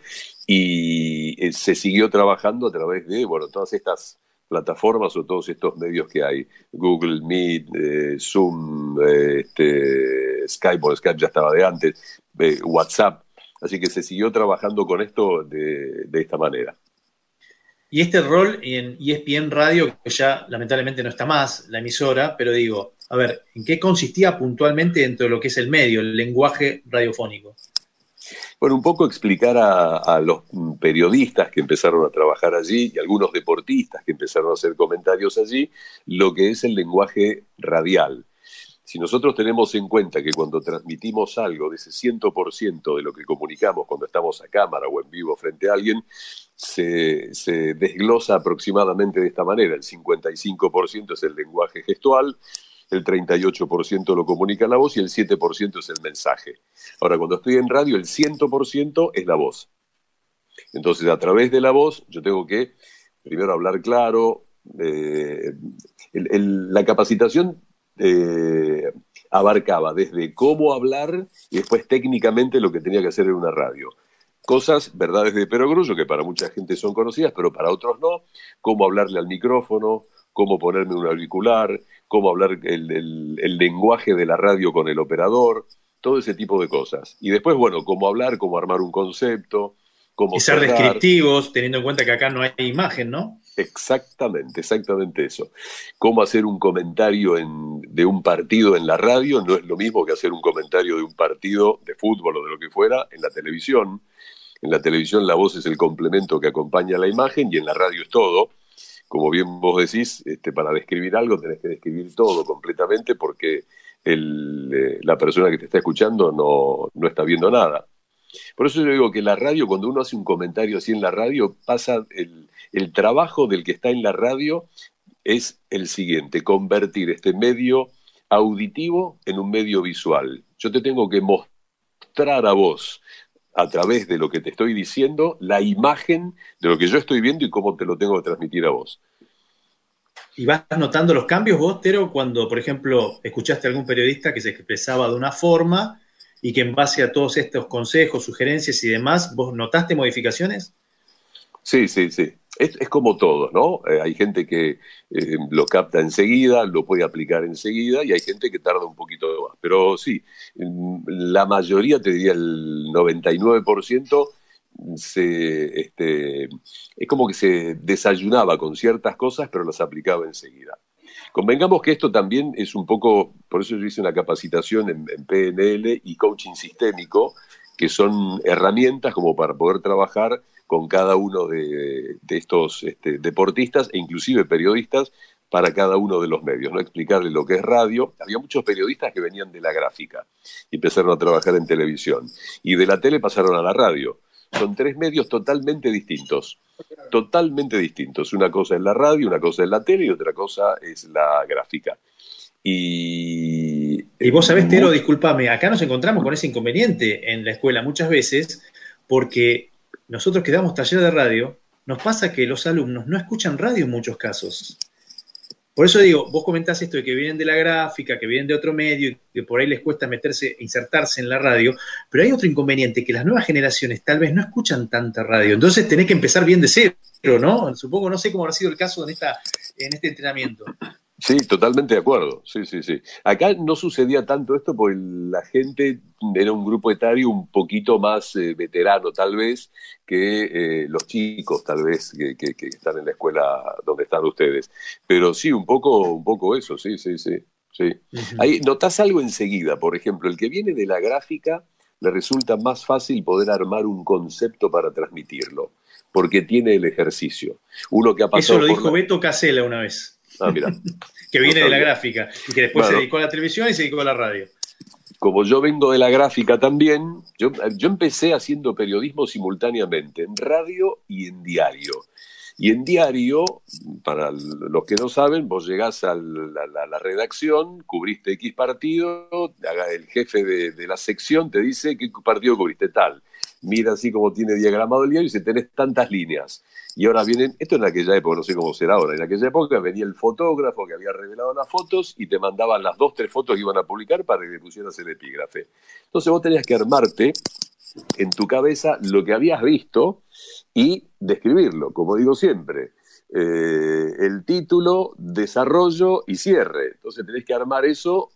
S5: y eh, se siguió trabajando a través de, bueno, todas estas plataformas o todos estos medios que hay, Google Meet, eh, Zoom, eh, este, Skype, bueno, Skype ya estaba de antes, WhatsApp, así que se siguió trabajando con esto de, de, esta manera.
S3: Y este rol en ESPN Radio, que ya lamentablemente no está más, la emisora, pero digo, a ver, ¿en qué consistía puntualmente dentro de lo que es el medio, el lenguaje radiofónico?
S5: Bueno, un poco explicar a, los periodistas que empezaron a trabajar allí y algunos deportistas que empezaron a hacer comentarios allí, lo que es el lenguaje radial. Si nosotros tenemos en cuenta que cuando transmitimos algo de ese 100% de lo que comunicamos cuando estamos a cámara o en vivo frente a alguien, se, desglosa aproximadamente de esta manera. El 55% es el lenguaje gestual, el 38% lo comunica la voz y el 7% es el mensaje. Ahora, cuando estoy en radio, el 100% es la voz. Entonces, a través de la voz, yo tengo que primero hablar claro. Eh, la capacitación eh, abarcaba desde cómo hablar y después técnicamente lo que tenía que hacer en una radio. Cosas, verdades de perogrullo, que para mucha gente son conocidas, pero para otros no. Cómo hablarle al micrófono, cómo ponerme un auricular, cómo hablar el, lenguaje de la radio con el operador, todo ese tipo de cosas. Y después, bueno, cómo hablar, cómo armar un concepto, cómo...
S3: Y ser descriptivos, teniendo en cuenta que acá no hay imagen, ¿no?
S5: Exactamente, exactamente eso. Cómo hacer un comentario de un partido en la radio no es lo mismo que hacer un comentario de un partido de fútbol o de lo que fuera en la televisión. En la televisión la voz es el complemento que acompaña a la imagen y en la radio es todo como bien vos decís, este, para describir algo tenés que describir todo completamente porque eh, la persona que te está escuchando no, no, está viendo nada. Por eso yo digo que la radio, cuando uno hace un comentario así en la radio, pasa el, el trabajo del que está en la radio es el siguiente, convertir este medio auditivo en un medio visual. Yo te tengo que mostrar a vos a través de lo que te estoy diciendo, la imagen de lo que yo estoy viendo y cómo te lo tengo que transmitir a vos.
S3: ¿Y vas notando los cambios vos, Tero, cuando, por ejemplo, escuchaste a algún periodista que se expresaba de una forma y que en base a todos estos consejos, sugerencias y demás, vos notaste modificaciones?
S5: Sí, sí, sí. Es, como todo, ¿no? Eh, hay gente que eh, lo capta enseguida, lo puede aplicar enseguida y hay gente que tarda un poquito más. Pero sí, la mayoría, te diría el 99%, se, este, es como que se desayunaba con ciertas cosas, pero las aplicaba enseguida. Convengamos que esto también es un poco, por eso yo hice una capacitación en, en PNL y coaching sistémico, que son herramientas como para poder trabajar con cada uno de, estos este, deportistas e inclusive periodistas para cada uno de los medios, ¿no? Explicarle lo que es radio. Había muchos periodistas que venían de la gráfica y empezaron a trabajar en televisión. Y de la tele pasaron a la radio. Son tres medios totalmente distintos. Totalmente distintos. Una cosa es la radio, una cosa es la tele y otra cosa es la gráfica. Y,
S3: y vos sabés, Tero, discúlpame, acá nos encontramos con ese inconveniente en la escuela muchas veces porque nosotros que damos taller de radio, nos pasa que los alumnos no escuchan radio en muchos casos. Por eso digo, vos comentás esto de que vienen de la gráfica, que vienen de otro medio y que por ahí les cuesta meterse, insertarse en la radio, pero hay otro inconveniente, que las nuevas generaciones tal vez no escuchan tanta radio. Entonces tenés que empezar bien de cero, ¿no? Supongo, no sé cómo ha sido el caso en, esta, en este entrenamiento.
S5: Sí, totalmente de acuerdo. Sí, sí, sí. Acá no sucedía tanto esto porque la gente era un grupo etario un poquito más eh, veterano, tal vez, que eh, los chicos, tal vez, que, están en la escuela donde están ustedes. Pero sí, un poco, un poco eso, sí, sí, sí. sí. Ahí notas algo enseguida. Por ejemplo, el que viene de la gráfica le resulta más fácil poder armar un concepto para transmitirlo, porque tiene el ejercicio. Uno que ha pasado.
S3: Eso lo dijo Beto Casella una vez.
S5: Ah, mira.
S3: que viene de la gráfica y que después se dedicó a la televisión y se dedicó a la radio.
S5: Como yo vengo de la gráfica también, yo, yo empecé haciendo periodismo simultáneamente en radio y en diario. Y en diario, para los que no saben, vos llegás a la, redacción, cubriste X partido, el jefe de, de, la sección te dice qué partido cubriste tal. Mira así como tiene diagramado el diario y dice, tenés tantas líneas. Y ahora vienen, esto en aquella época, no sé cómo será ahora, en aquella época venía el fotógrafo que había revelado las fotos y te mandaban las dos, tres fotos que iban a publicar para que le pusieras el epígrafe. Entonces vos tenías que armarte en tu cabeza lo que habías visto y describirlo, como digo siempre. Eh, el título, desarrollo y cierre. Entonces tenés que armar eso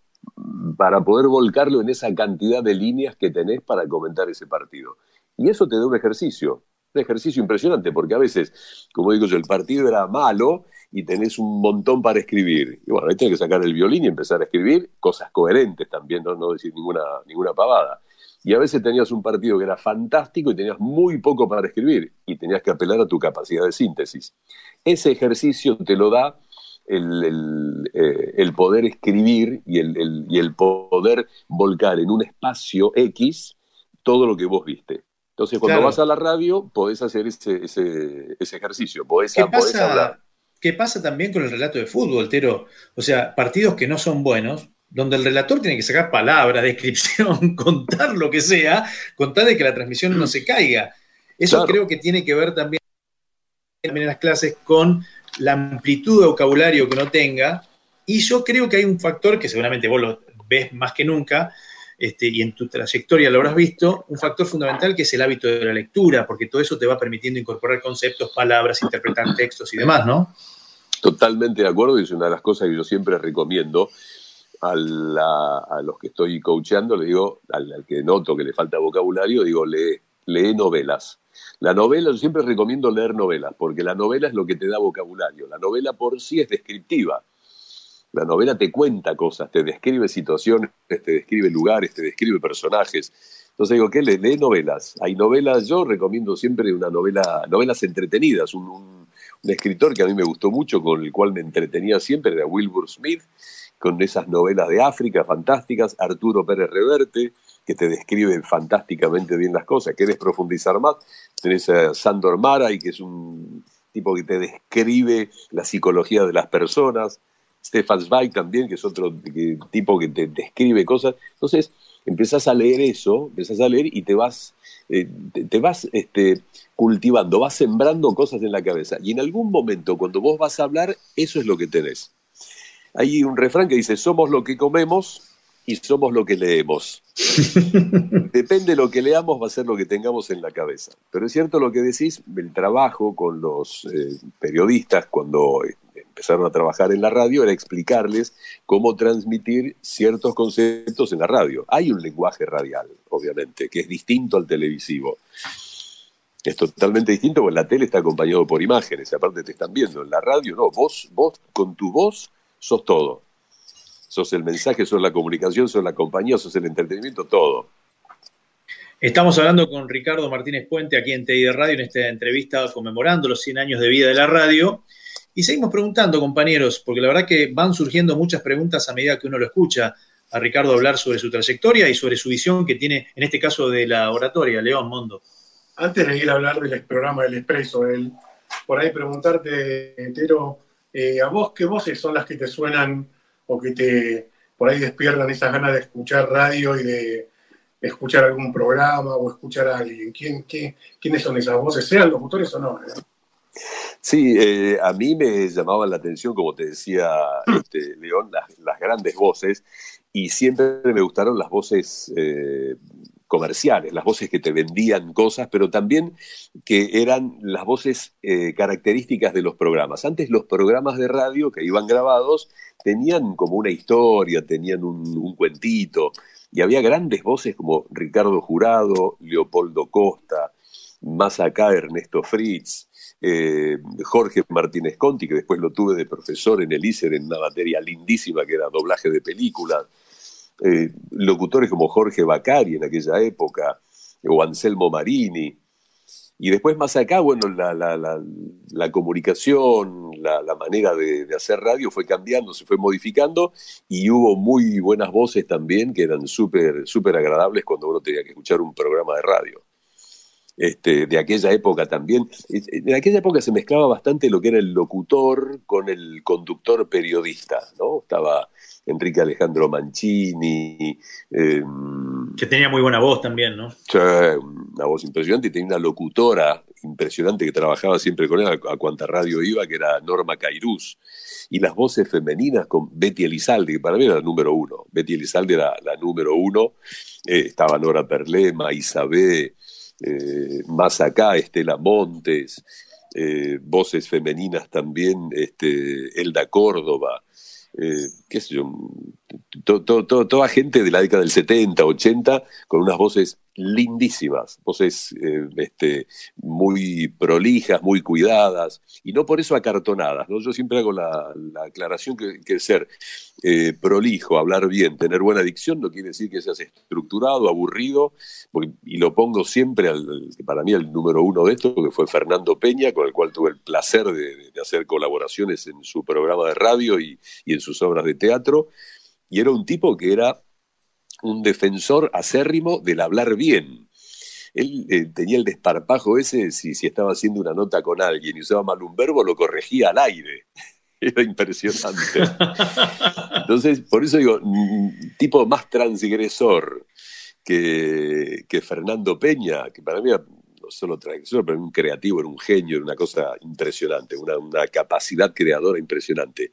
S5: para poder volcarlo en esa cantidad de líneas que tenés para comentar ese partido. Y eso te da un ejercicio un ejercicio impresionante, porque a veces, como digo yo, el partido era malo y tenés un montón para escribir. Y bueno, ahí tenés que sacar el violín y empezar a escribir cosas coherentes también, no, no decir ninguna, ninguna pavada. Y a veces tenías un partido que era fantástico y tenías muy poco para escribir y tenías que apelar a tu capacidad de síntesis. Ese ejercicio te lo da el, eh, poder escribir y el, y el poder volcar en un espacio X todo lo que vos viste. Entonces, cuando vas a la radio, podés hacer ese, ese, ejercicio, podés,
S3: ¿Qué pasa, hablar. ¿Qué pasa también con el relato de fútbol, Tero? O sea, partidos que no son buenos, donde el relator tiene que sacar palabras, descripción, contar lo que sea, contar de que la transmisión no se caiga. Eso creo que tiene que ver también, en las clases con la amplitud de vocabulario que uno tenga. Y yo creo que hay un factor que seguramente vos lo ves más que nunca, este, y en tu trayectoria lo habrás visto, un factor fundamental que es el hábito de la lectura, porque todo eso te va permitiendo incorporar conceptos, palabras, interpretar textos y demás, ¿no?
S5: Totalmente de acuerdo, y es una de las cosas que yo siempre recomiendo a, los que estoy coacheando, le digo, al, que noto que le falta vocabulario, digo, lee, lee novelas. La novela, yo siempre recomiendo leer novelas, porque la novela es lo que te da vocabulario. La novela por sí es descriptiva la novela te cuenta cosas, te describe situaciones, te describe lugares, te describe personajes. Entonces digo, ¿qué? Lee, novelas. Hay novelas, yo recomiendo siempre una novela, novelas entretenidas. Un, escritor que a mí me gustó mucho, con el cual me entretenía siempre, era Wilbur Smith, con esas novelas de África fantásticas, Arturo Pérez Reverte, que te describe fantásticamente bien las cosas. ¿Querés profundizar más? Tenés a Sandor Mara, y que es un tipo que te describe la psicología de las personas. Stefan Zweig también, que es otro tipo que te describe cosas. Entonces, empezás a leer eso, empezás a leer y te vas, eh, te, vas este, cultivando, vas sembrando cosas en la cabeza. Y en algún momento, cuando vos vas a hablar, eso es lo que tenés. Hay un refrán que dice, somos lo que comemos y somos lo que leemos. Depende de lo que leamos, va a ser lo que tengamos en la cabeza. Pero es cierto lo que decís, el trabajo con los eh, periodistas cuando empezaron a trabajar en la radio era explicarles cómo transmitir ciertos conceptos en la radio. Hay un lenguaje radial, obviamente, que es distinto al televisivo. Es totalmente distinto porque la tele está acompañado por imágenes, aparte te están viendo. En la radio no, vos, vos con tu voz sos todo. Sos el mensaje, sos la comunicación, sos la compañía, sos el entretenimiento, todo.
S3: Estamos hablando con Ricardo Martínez Puente aquí en TI Radio en esta entrevista conmemorando los 100 años de vida de la radio. Y seguimos preguntando, compañeros, porque la verdad que van surgiendo muchas preguntas a medida que uno lo escucha a Ricardo hablar sobre su trayectoria y sobre su visión que tiene, en este caso, de la oratoria. León Mondo.
S4: Antes de ir a hablar del programa del Expreso, el, por ahí preguntarte, Entero, eh, ¿a vos qué voces son las que te suenan o que te por ahí despiertan esas ganas de escuchar radio y de escuchar algún programa o escuchar a alguien? ¿Quién, ¿Quiénes son esas voces? ¿Sean locutores o no?
S5: Sí, eh, a mí me llamaban la atención, como te decía este, León, las, grandes voces y siempre me gustaron las voces eh, comerciales, las voces que te vendían cosas, pero también que eran las voces eh, características de los programas. Antes los programas de radio que iban grabados tenían como una historia, tenían un, cuentito, y había grandes voces como Ricardo Jurado, Leopoldo Costa, más acá Ernesto Fritz, eh, Jorge Martínez Conti, que después lo tuve de profesor en el ICER en una materia lindísima que era doblaje de películas, eh, locutores como Jorge Bacari en aquella época, o Anselmo Marini, y después más acá, bueno, la, comunicación, la, manera de, hacer radio fue cambiando, se fue modificando y hubo muy buenas voces también que eran súper súper agradables cuando uno tenía que escuchar un programa de radio. Este, de aquella época también. En aquella época se mezclaba bastante lo que era el locutor con el conductor periodista, ¿no? Estaba Enrique Alejandro Mancini.
S3: Em, que tenía muy buena voz también, ¿no?
S5: una voz impresionante y tenía una locutora impresionante que trabajaba siempre con él, a, cuanta radio iba, que era Norma Cairús. Y las voces femeninas con Betty Elizalde, que para mí era la número uno. Betty Elizalde era la número uno. Eh, estaba Nora Perlema, Isabel, eh, más acá, Estela Montes. Eh, voces femeninas también, este, Elda Córdoba, eh, qué sé yo, toda gente de la década del 70, 80, con unas voces lindísimas, voces eh, este, muy prolijas, muy cuidadas, y no por eso acartonadas. Yo siempre hago la, aclaración que, que ser eh, prolijo, hablar bien, tener buena dicción, no quiere decir que seas estructurado, aburrido, y lo pongo siempre, al, para mí, el número uno de esto, que fue Fernando Peña, con el cual tuve el placer de, hacer colaboraciones en su programa de radio y en sus obras de teatro, y era un tipo que era un defensor acérrimo del hablar bien. Él eh, tenía el desparpajo ese, si, si estaba haciendo una nota con alguien y usaba mal un verbo, lo corregía al aire. Era impresionante. Entonces, por eso digo, tipo más transgresor que, que Fernando Peña, que para mí solo transgresor, pero un creativo, era un genio, era una cosa impresionante, una, una capacidad creadora impresionante.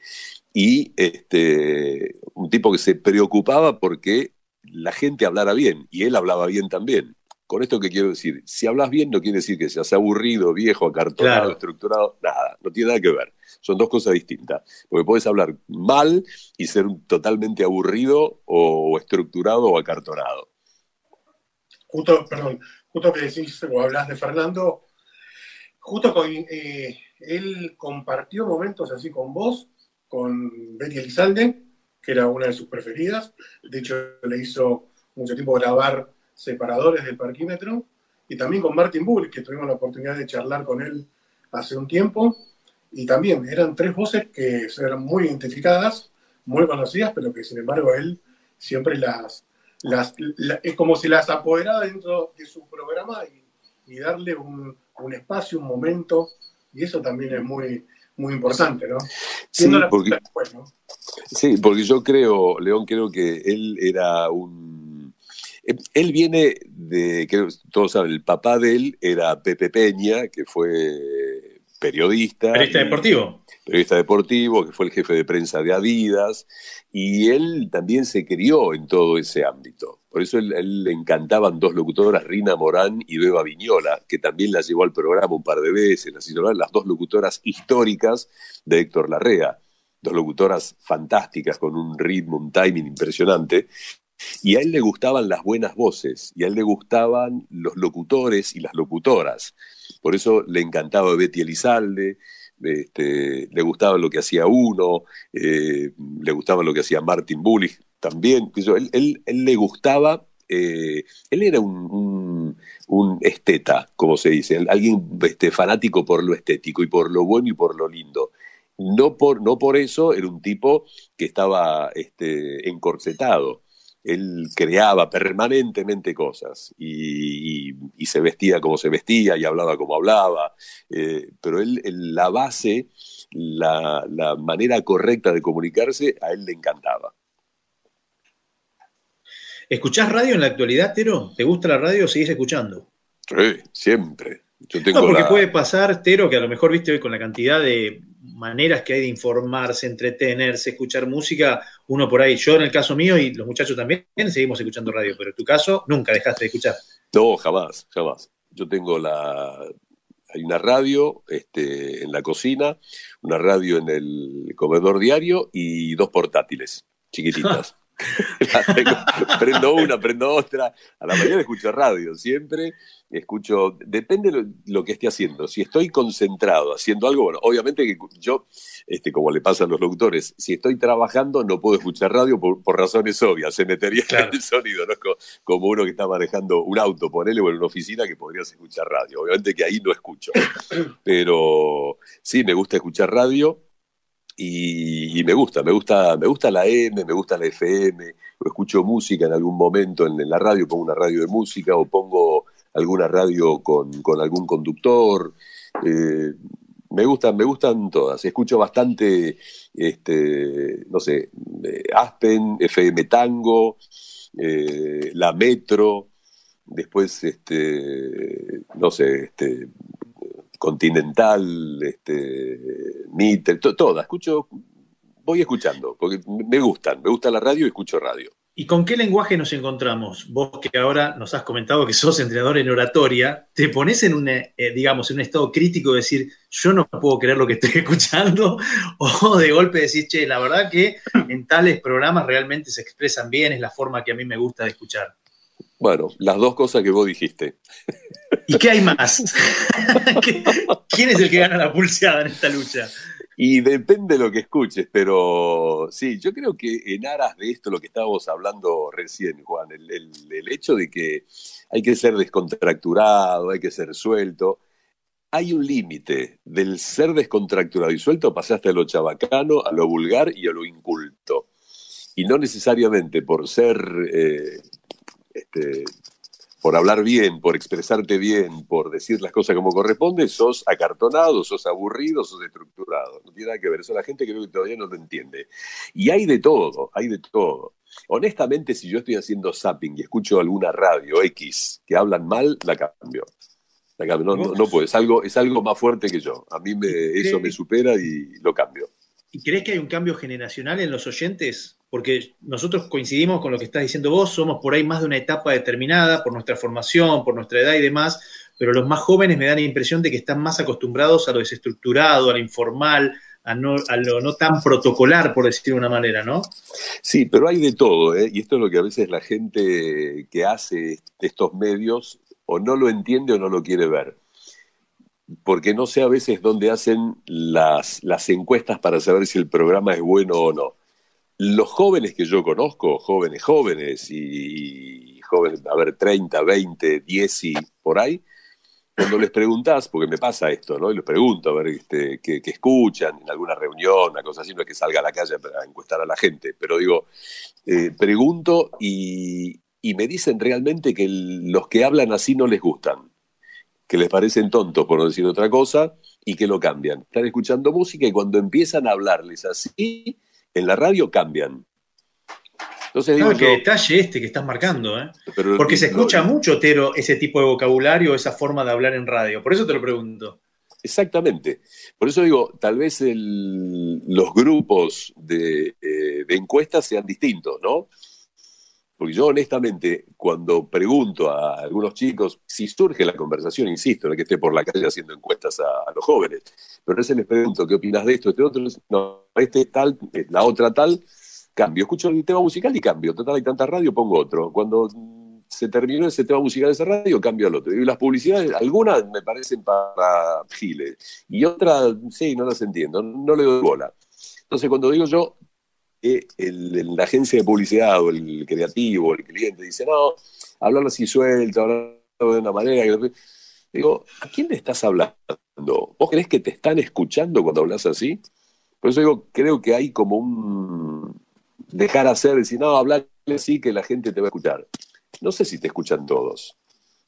S5: Y este, un tipo que se preocupaba porque la gente hablara bien, y él hablaba bien también. Con esto que quiero decir, si hablas bien no quiere decir que seas aburrido, viejo, acartonado, estructurado, nada, no tiene nada que ver. Son dos cosas distintas. Porque puedes hablar mal y ser totalmente aburrido o, estructurado o acartonado.
S4: Justo, perdón, justo que decís o hablas de Fernando, justo con, eh, él compartió momentos así con vos, con Betty Elizalde, que era una de sus preferidas. De hecho, le hizo mucho tiempo grabar separadores del parquímetro. Y también con Martin Bull, que tuvimos la oportunidad de charlar con él hace un tiempo. Y también eran tres voces que eran muy identificadas, muy conocidas, pero que sin embargo él siempre las, las es como si las apoderara dentro de su programa y, darle un, un, espacio, un momento, y eso también es muy, muy importante, ¿no?
S5: Sí porque, sí, porque yo creo, León, creo que él era un... Él viene de, creo todos saben, el papá de él era Pepe Peña, que fue periodista.
S3: Periodista deportivo.
S5: Periodista deportivo, que fue el jefe de prensa de Adidas, y él también se crió en todo ese ámbito. Por eso él, le encantaban dos locutoras, Rina Morán y Beba Viñola, que también la llevó al programa un par de veces, las dos locutoras históricas de Héctor Larrea, dos locutoras fantásticas con un ritmo, un timing impresionante. Y a él le gustaban las buenas voces, y a él le gustaban los locutores y las locutoras. Por eso le encantaba Betty Elizalde, este, le gustaba lo que hacía uno, eh, le gustaba lo que hacía Martin Bullich también. Él, él, él le gustaba, eh, él era un, un, esteta, como se dice, alguien este, fanático por lo estético y por lo bueno y por lo lindo. No por, no por eso era un tipo que estaba este, encorsetado él creaba permanentemente cosas y, se vestía como se vestía y hablaba como hablaba, eh, pero él, la base, la, manera correcta de comunicarse, a él le encantaba.
S3: ¿Escuchás radio en la actualidad, Tero? ¿Te gusta la radio o seguís escuchando?
S5: Sí, siempre.
S3: no, porque puede pasar, Tero, que a lo mejor viste hoy con la cantidad de maneras que hay de informarse, entretenerse, escuchar música, uno por ahí, yo en el caso mío y los muchachos también, seguimos escuchando radio, pero en tu caso nunca dejaste de escuchar.
S5: No, jamás, jamás. Yo tengo la... Hay una radio este, en la cocina, una radio en el comedor diario y dos portátiles chiquititas. prendo una, prendo otra. A la mañana escucho radio siempre. Escucho, depende de lo, que esté haciendo. Si estoy concentrado haciendo algo, bueno, obviamente que yo, este, como le pasa a los locutores, si estoy trabajando no puedo escuchar radio por, razones obvias. Se metería el sonido, ¿no? Como uno que está manejando un auto, ponele o en una oficina que podrías escuchar radio. Obviamente que ahí no escucho. Pero sí, me gusta escuchar radio y, me gusta, me gusta, me gusta la M, me gusta la FM, o escucho música en algún momento en, la radio, pongo una radio de música o pongo alguna radio con, algún conductor. Eh, me gustan, me gustan todas. Escucho bastante, este, no sé, eh, Aspen, FM Tango, eh, La Metro, después, este, no sé, este, Continental, este, Todas, escucho, voy escuchando, porque me gustan, me gusta la radio y escucho radio.
S3: ¿Y con qué lenguaje nos encontramos? Vos que ahora nos has comentado que sos entrenador en oratoria, ¿te pones en un, eh, digamos, en un estado crítico de decir, yo no puedo creer lo que estoy escuchando? O de golpe decís, che, la verdad que en tales programas realmente se expresan bien, es la forma que a mí me gusta de escuchar.
S5: Bueno, las dos cosas que vos dijiste.
S3: ¿Y qué hay más? ¿Quién es el que gana la pulseada en esta lucha?
S5: Y depende de lo que escuches, pero sí, yo creo que en aras de esto, lo que estábamos hablando recién, Juan, el, hecho de que hay que ser descontracturado, hay que ser suelto, hay un límite del ser descontracturado y suelto, pasaste a lo chabacano, a lo vulgar y a lo inculto. Y no necesariamente por ser eh, este, por hablar bien, por expresarte bien, por decir las cosas como corresponde, sos acartonado, sos aburrido, sos estructurado. No tiene nada que ver. Eso la gente que todavía no lo entiende. Y hay de todo, hay de todo. Honestamente, si yo estoy haciendo zapping y escucho alguna radio X que hablan mal, la cambio. La cambio. No, no, puedo. Es algo, es algo más fuerte que yo. A mí me, eso me supera y lo cambio.
S3: ¿Y crees que hay un cambio generacional en los oyentes? Porque nosotros coincidimos con lo que estás diciendo vos, somos por ahí más de una etapa determinada, por nuestra formación, por nuestra edad y demás, pero los más jóvenes me dan la impresión de que están más acostumbrados a lo desestructurado, a lo informal, a, lo no tan protocolar, por decirlo de una manera, ¿no?
S5: Sí, pero hay de todo, ¿eh? y esto es lo que a veces la gente que hace estos medios o no lo entiende o no lo quiere ver. Porque no sé a veces dónde hacen las encuestas para saber si el programa es bueno o no los jóvenes que yo conozco, jóvenes, jóvenes y, jóvenes, a ver, 30, 20, 10 y por ahí, cuando les preguntás, porque me pasa esto, ¿no? Y les pregunto, a ver, este, qué, escuchan en alguna reunión, una cosa así, no es que salga a la calle para encuestar a la gente, pero digo, eh, pregunto y, y, me dicen realmente que los que hablan así no les gustan, que les parecen tontos, por no decir otra cosa, y que lo cambian. Están escuchando música y cuando empiezan a hablarles así, en la radio cambian.
S3: Entonces digo, qué detalle este que estás marcando, ¿eh? Porque se escucha mucho, Tero, ese tipo de vocabulario, esa forma de hablar en radio. Por eso te lo pregunto.
S5: Exactamente. Por eso digo, tal vez los grupos de, eh, de, encuestas sean distintos, ¿no? Porque yo honestamente, cuando pregunto a algunos chicos, si surge la conversación, insisto, no que esté por la calle haciendo encuestas a, los jóvenes, pero a veces les pregunto, ¿qué opinas de esto? Este otro, no, este tal, eh, la otra tal, cambio. Escucho el tema musical y cambio. Total, hay tanta radio, pongo otro. Cuando se terminó ese tema musical de esa radio, cambio al otro. Y las publicidades, algunas me parecen para giles, y otras, sí, no las entiendo, no le doy bola. Entonces, cuando digo yo, el, la agencia de publicidad o el creativo, el cliente dice, no, hablar así suelto, hablar de una manera. Digo, ¿a quién le estás hablando? ¿Vos crees que te están escuchando cuando hablas así? Por eso digo, creo que hay como un dejar hacer, decir, no, hablar así que la gente te va a escuchar. No sé si te escuchan todos.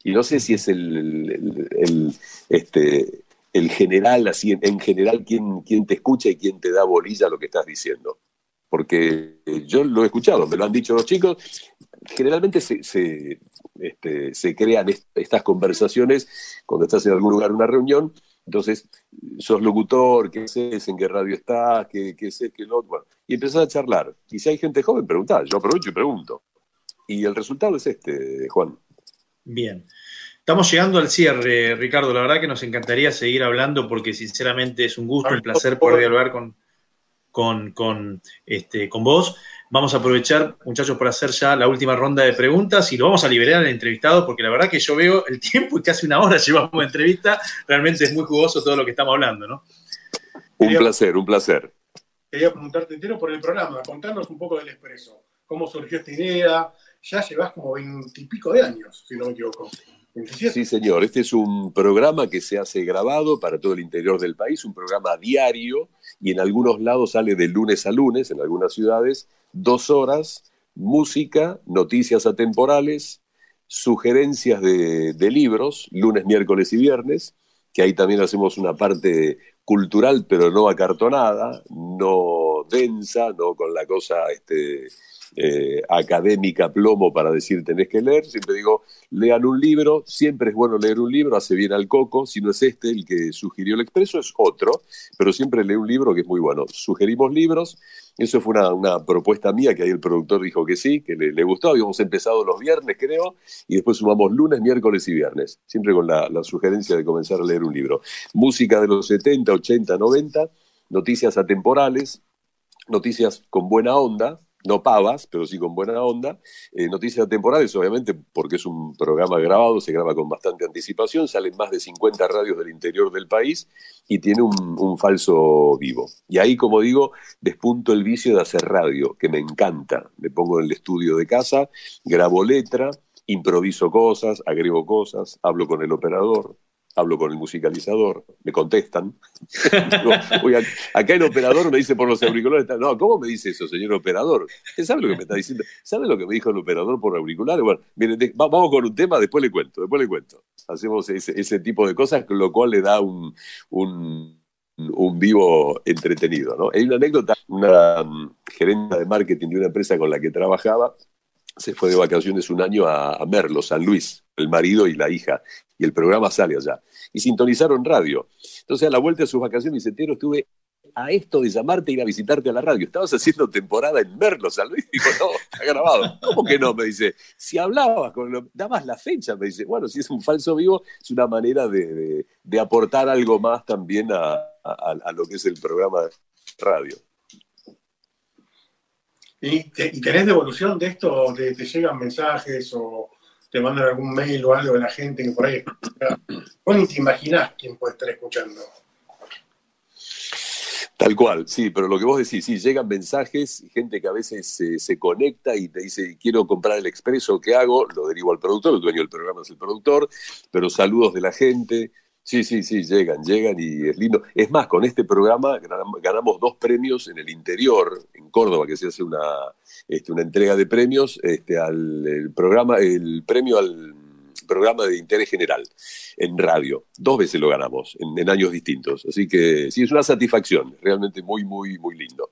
S5: Y no sé si es el, el, este, el general, así en, general, quién, quién te escucha y quién te da bolilla a lo que estás diciendo porque yo lo he escuchado, me lo han dicho los chicos, generalmente se, se, este, crean estas conversaciones cuando estás en algún lugar, una reunión, entonces sos locutor, qué haces, en qué radio estás, qué, qué sé, qué lo bueno, y empezás a charlar. Y si hay gente joven, preguntá, yo aprovecho y pregunto. Y el resultado es este, Juan.
S3: Bien. Estamos llegando al cierre, Ricardo. La verdad que nos encantaría seguir hablando porque sinceramente es un gusto, un placer poder dialogar con, con, con, este, con vos. Vamos a aprovechar, muchachos, por hacer ya la última ronda de preguntas y lo vamos a liberar al entrevistado porque la verdad que yo veo el tiempo y casi una hora llevamos de entrevista. Realmente es muy jugoso todo lo que estamos hablando, ¿no?
S5: Un placer, un placer.
S4: Quería preguntarte entero por el programa, contarnos un poco del expreso. ¿Cómo surgió esta idea? Ya llevas como veintipico de años, si no me equivoco.
S5: Sí, señor. Este es un programa que se hace grabado para todo el interior del país, un programa diario y en algunos lados sale de lunes a lunes, en algunas ciudades, dos horas, música, noticias atemporales, sugerencias de, de libros, lunes, miércoles y viernes, que ahí también hacemos una parte cultural, pero no acartonada, no densa, no con la cosa este, eh, académica plomo para decir tenés que leer, siempre digo, lean un libro, siempre es bueno leer un libro, hace bien al coco, si no es este el que sugirió el expreso, es otro, pero siempre lee un libro que es muy bueno. Sugerimos libros, eso fue una, propuesta mía que ahí el productor dijo que sí, que le, gustó, habíamos empezado los viernes creo, y después sumamos lunes, miércoles y viernes, siempre con la, la sugerencia de comenzar a leer un libro. Música de los 70, 80, 90, noticias atemporales, noticias con buena onda, no pavas, pero sí con buena onda. Eh, noticias temporales, obviamente, porque es un programa grabado, se graba con bastante anticipación, salen más de 50 radios del interior del país y tiene un, un, falso vivo. Y ahí, como digo, despunto el vicio de hacer radio, que me encanta. Me pongo en el estudio de casa, grabo letra, improviso cosas, agrego cosas, hablo con el operador, hablo con el musicalizador, me contestan. acá el operador me dice por los auriculares, no, ¿cómo me dice eso, señor operador? ¿Usted sabe lo que me está diciendo? ¿Sabe lo que me dijo el operador por auriculares? Bueno, miren, vamos con un tema, después le cuento, después le cuento. Hacemos ese, tipo de cosas, lo cual le da un, un, vivo entretenido. ¿no? Hay una anécdota, una um, gerente de marketing de una empresa con la que trabajaba, se fue de vacaciones un año a Merlo, San Luis, el marido y la hija, y el programa sale allá. Y sintonizaron radio. Entonces, a la vuelta de sus vacaciones, dice, Tero, estuve a esto de llamarte e ir a visitarte a la radio. Estabas haciendo temporada en Merlo, San Luis. Digo, no, está grabado. ¿Cómo que no? Me dice, si hablabas, con lo, dabas la fecha, me dice, bueno, si es un falso vivo, es una manera de, aportar algo más también a, lo que es el programa de radio.
S4: ¿Y, tenés devolución de esto? ¿Te, ¿Te, llegan mensajes o te mandan algún mail o algo de la gente que por ahí Vos ni te imaginás quién puede estar escuchando.
S5: Tal cual, sí, pero lo que vos decís, sí, llegan mensajes, gente que a veces se, conecta y te dice, quiero comprar el expreso, ¿qué hago? Lo derivo al productor, el dueño del programa es el productor, pero saludos de la gente, Sí, sí, sí, llegan, llegan y es lindo. Es más, con este programa ganamos dos premios en el interior, en Córdoba, que se hace una, este, una entrega de premios este, al programa, el premio al programa de interés general en radio. Dos veces lo ganamos en, en años distintos. Así que sí, es una satisfacción, realmente muy, muy, muy lindo.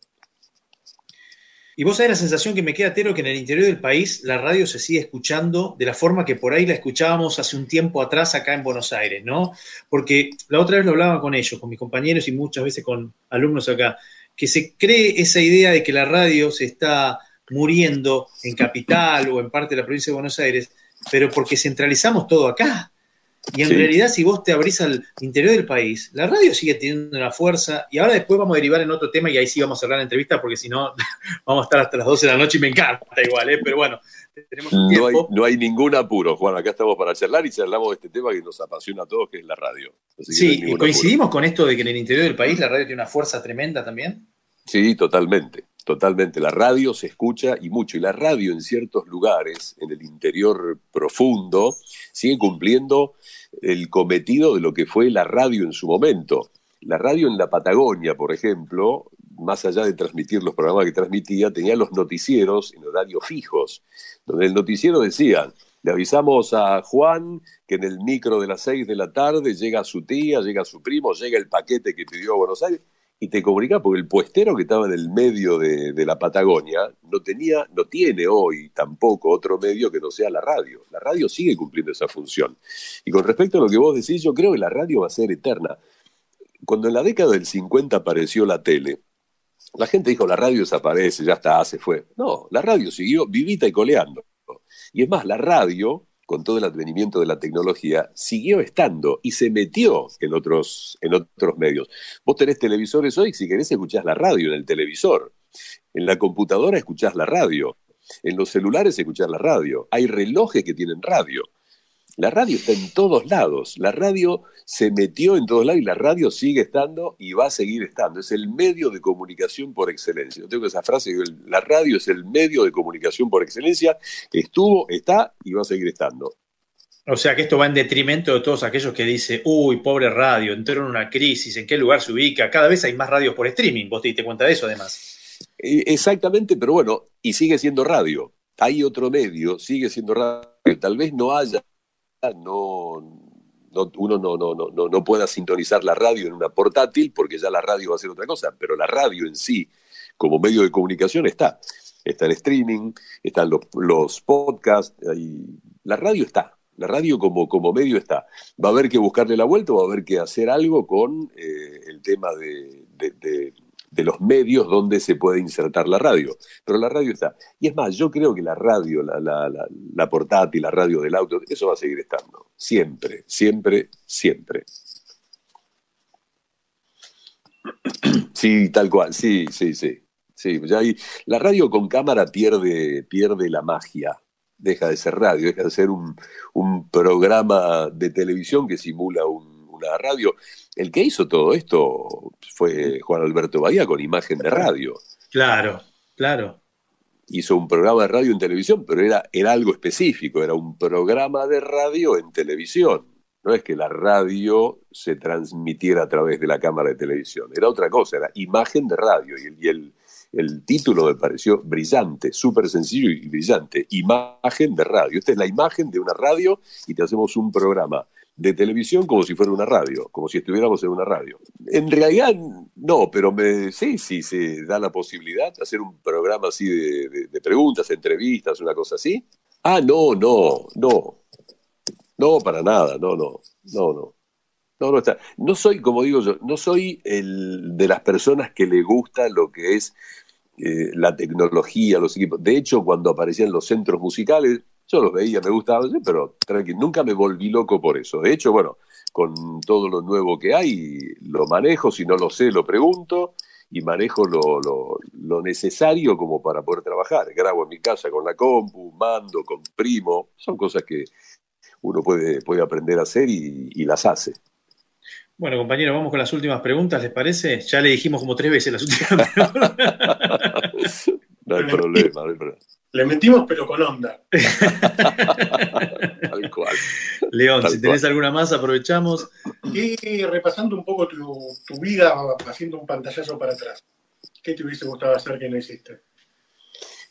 S3: Y vos sabés la sensación que me queda, Tero, que en el interior del país la radio se sigue escuchando de la forma que por ahí la escuchábamos hace un tiempo atrás acá en Buenos Aires, ¿no? Porque la otra vez lo hablaba con ellos, con mis compañeros y muchas veces con alumnos acá, que se cree esa idea de que la radio se está muriendo en capital o en parte de la provincia de Buenos Aires, pero porque centralizamos todo acá. Y en realidad, si vos te abrís al interior del país, la radio sigue teniendo una fuerza. Y ahora después vamos a derivar en otro tema y ahí sí vamos a cerrar la entrevista porque si no, vamos a estar hasta las 12 de la noche y me encanta igual, ¿eh? Pero bueno, tenemos un
S5: no, hay, no hay ningún apuro, Juan. Acá estamos para charlar y charlamos de este tema que nos apasiona a todos, que es la radio.
S3: sí, ¿y coincidimos con esto de que en el interior del país la radio tiene una fuerza tremenda también?
S5: Sí, totalmente. Totalmente, la radio se escucha y mucho, y la radio en ciertos lugares, en el interior profundo, sigue cumpliendo el cometido de lo que fue la radio en su momento. La radio en la Patagonia, por ejemplo, más allá de transmitir los programas que transmitía, tenía los noticieros en horarios fijos, donde el noticiero decía, le avisamos a Juan que en el micro de las seis de la tarde llega su tía, llega su primo, llega el paquete que pidió a Buenos Aires, y te comunica porque el puestero que estaba en el medio de, la Patagonia no tenía, no tiene hoy tampoco otro medio que no sea la radio. La radio sigue cumpliendo esa función. Y con respecto a lo que vos decís, yo creo que la radio va a ser eterna. cuando en la década del 50 apareció la tele, la gente dijo, la radio desaparece, ya está, se fue. No, la radio siguió vivita y coleando. Y es más, la radio, con todo el advenimiento de la tecnología, siguió estando y se metió en otros, en otros medios. Vos tenés televisores hoy, si querés escuchás la radio en el televisor. En la computadora escuchás la radio. En los celulares escuchás la radio. Hay relojes que tienen radio. La radio está en todos lados. La radio se metió en todos lados y la radio sigue estando y va a seguir estando. Es el medio de comunicación por excelencia. Yo tengo esa frase, la radio es el medio de comunicación por excelencia. Estuvo, está y va a seguir estando.
S3: O sea que esto va en detrimento de todos aquellos que dicen, uy, pobre radio, entró en una crisis, ¿en qué lugar se ubica? Cada vez hay más radios por streaming, vos te diste cuenta de eso además.
S5: Eh, exactamente, pero bueno, y sigue siendo radio. Hay otro medio, sigue siendo radio. Tal vez no haya no, uno no, no, no, no pueda sintonizar la radio en una portátil porque ya la radio va a ser otra cosa, pero la radio en sí, como medio de comunicación, está. Está el streaming, están los, los podcasts, y la radio está. La radio como, como medio está. Va a haber que buscarle la vuelta, va a haber que hacer algo con eh, el tema de los medios donde se puede insertar la radio. Pero la radio está. Y es más, yo creo que la radio, la, la, la, portátil, la radio del auto, eso va a seguir estando. Siempre, siempre, siempre. Sí, tal cual, sí, sí, sí. ya la radio con cámara pierde, pierde la magia. Deja de ser radio, deja de ser un, un programa de televisión que simula una radio el que hizo todo esto fue Juan Alberto Bahía con imagen de radio.
S3: Claro, claro.
S5: Hizo un programa de radio en televisión, pero era, era algo específico, era un programa de radio en televisión. No es que la radio se transmitiera a través de la cámara de televisión, era otra cosa, era imagen de radio. Y el, el título me pareció brillante, súper sencillo y brillante, imagen de radio. Esta es la imagen de una radio y te hacemos un programa de televisión como si fuera una radio, como si estuviéramos en una radio. En realidad, no, pero me, sí, sí, se da la posibilidad de hacer un programa así de, preguntas, entrevistas, una cosa así. Ah, no, no, no. No, para nada, no, no, no, no. No, no está. No soy, como digo yo, no soy el de las personas que le gusta lo que es eh, la tecnología, los equipos. De hecho, cuando aparecían los centros musicales, yo los veía, me gustaban, pero tranquilo, nunca me volví loco por eso. De hecho, bueno, con todo lo nuevo que hay, lo manejo, si no lo sé, lo pregunto y manejo lo, lo, necesario como para poder trabajar. Grabo en mi casa con la compu, mando, comprimo, son cosas que uno puede, puede aprender a hacer y, y las hace.
S3: Bueno, compañero, vamos con las últimas preguntas, ¿les parece? Ya le dijimos como tres veces las últimas
S5: preguntas. no hay problema, no hay problema.
S4: Le mentimos, pero con onda.
S5: Tal cual.
S3: León, si tenés alguna más, aprovechamos.
S4: Y repasando un poco tu, vida, haciendo un pantallazo para atrás. ¿Qué te hubiese gustado hacer que no hiciste?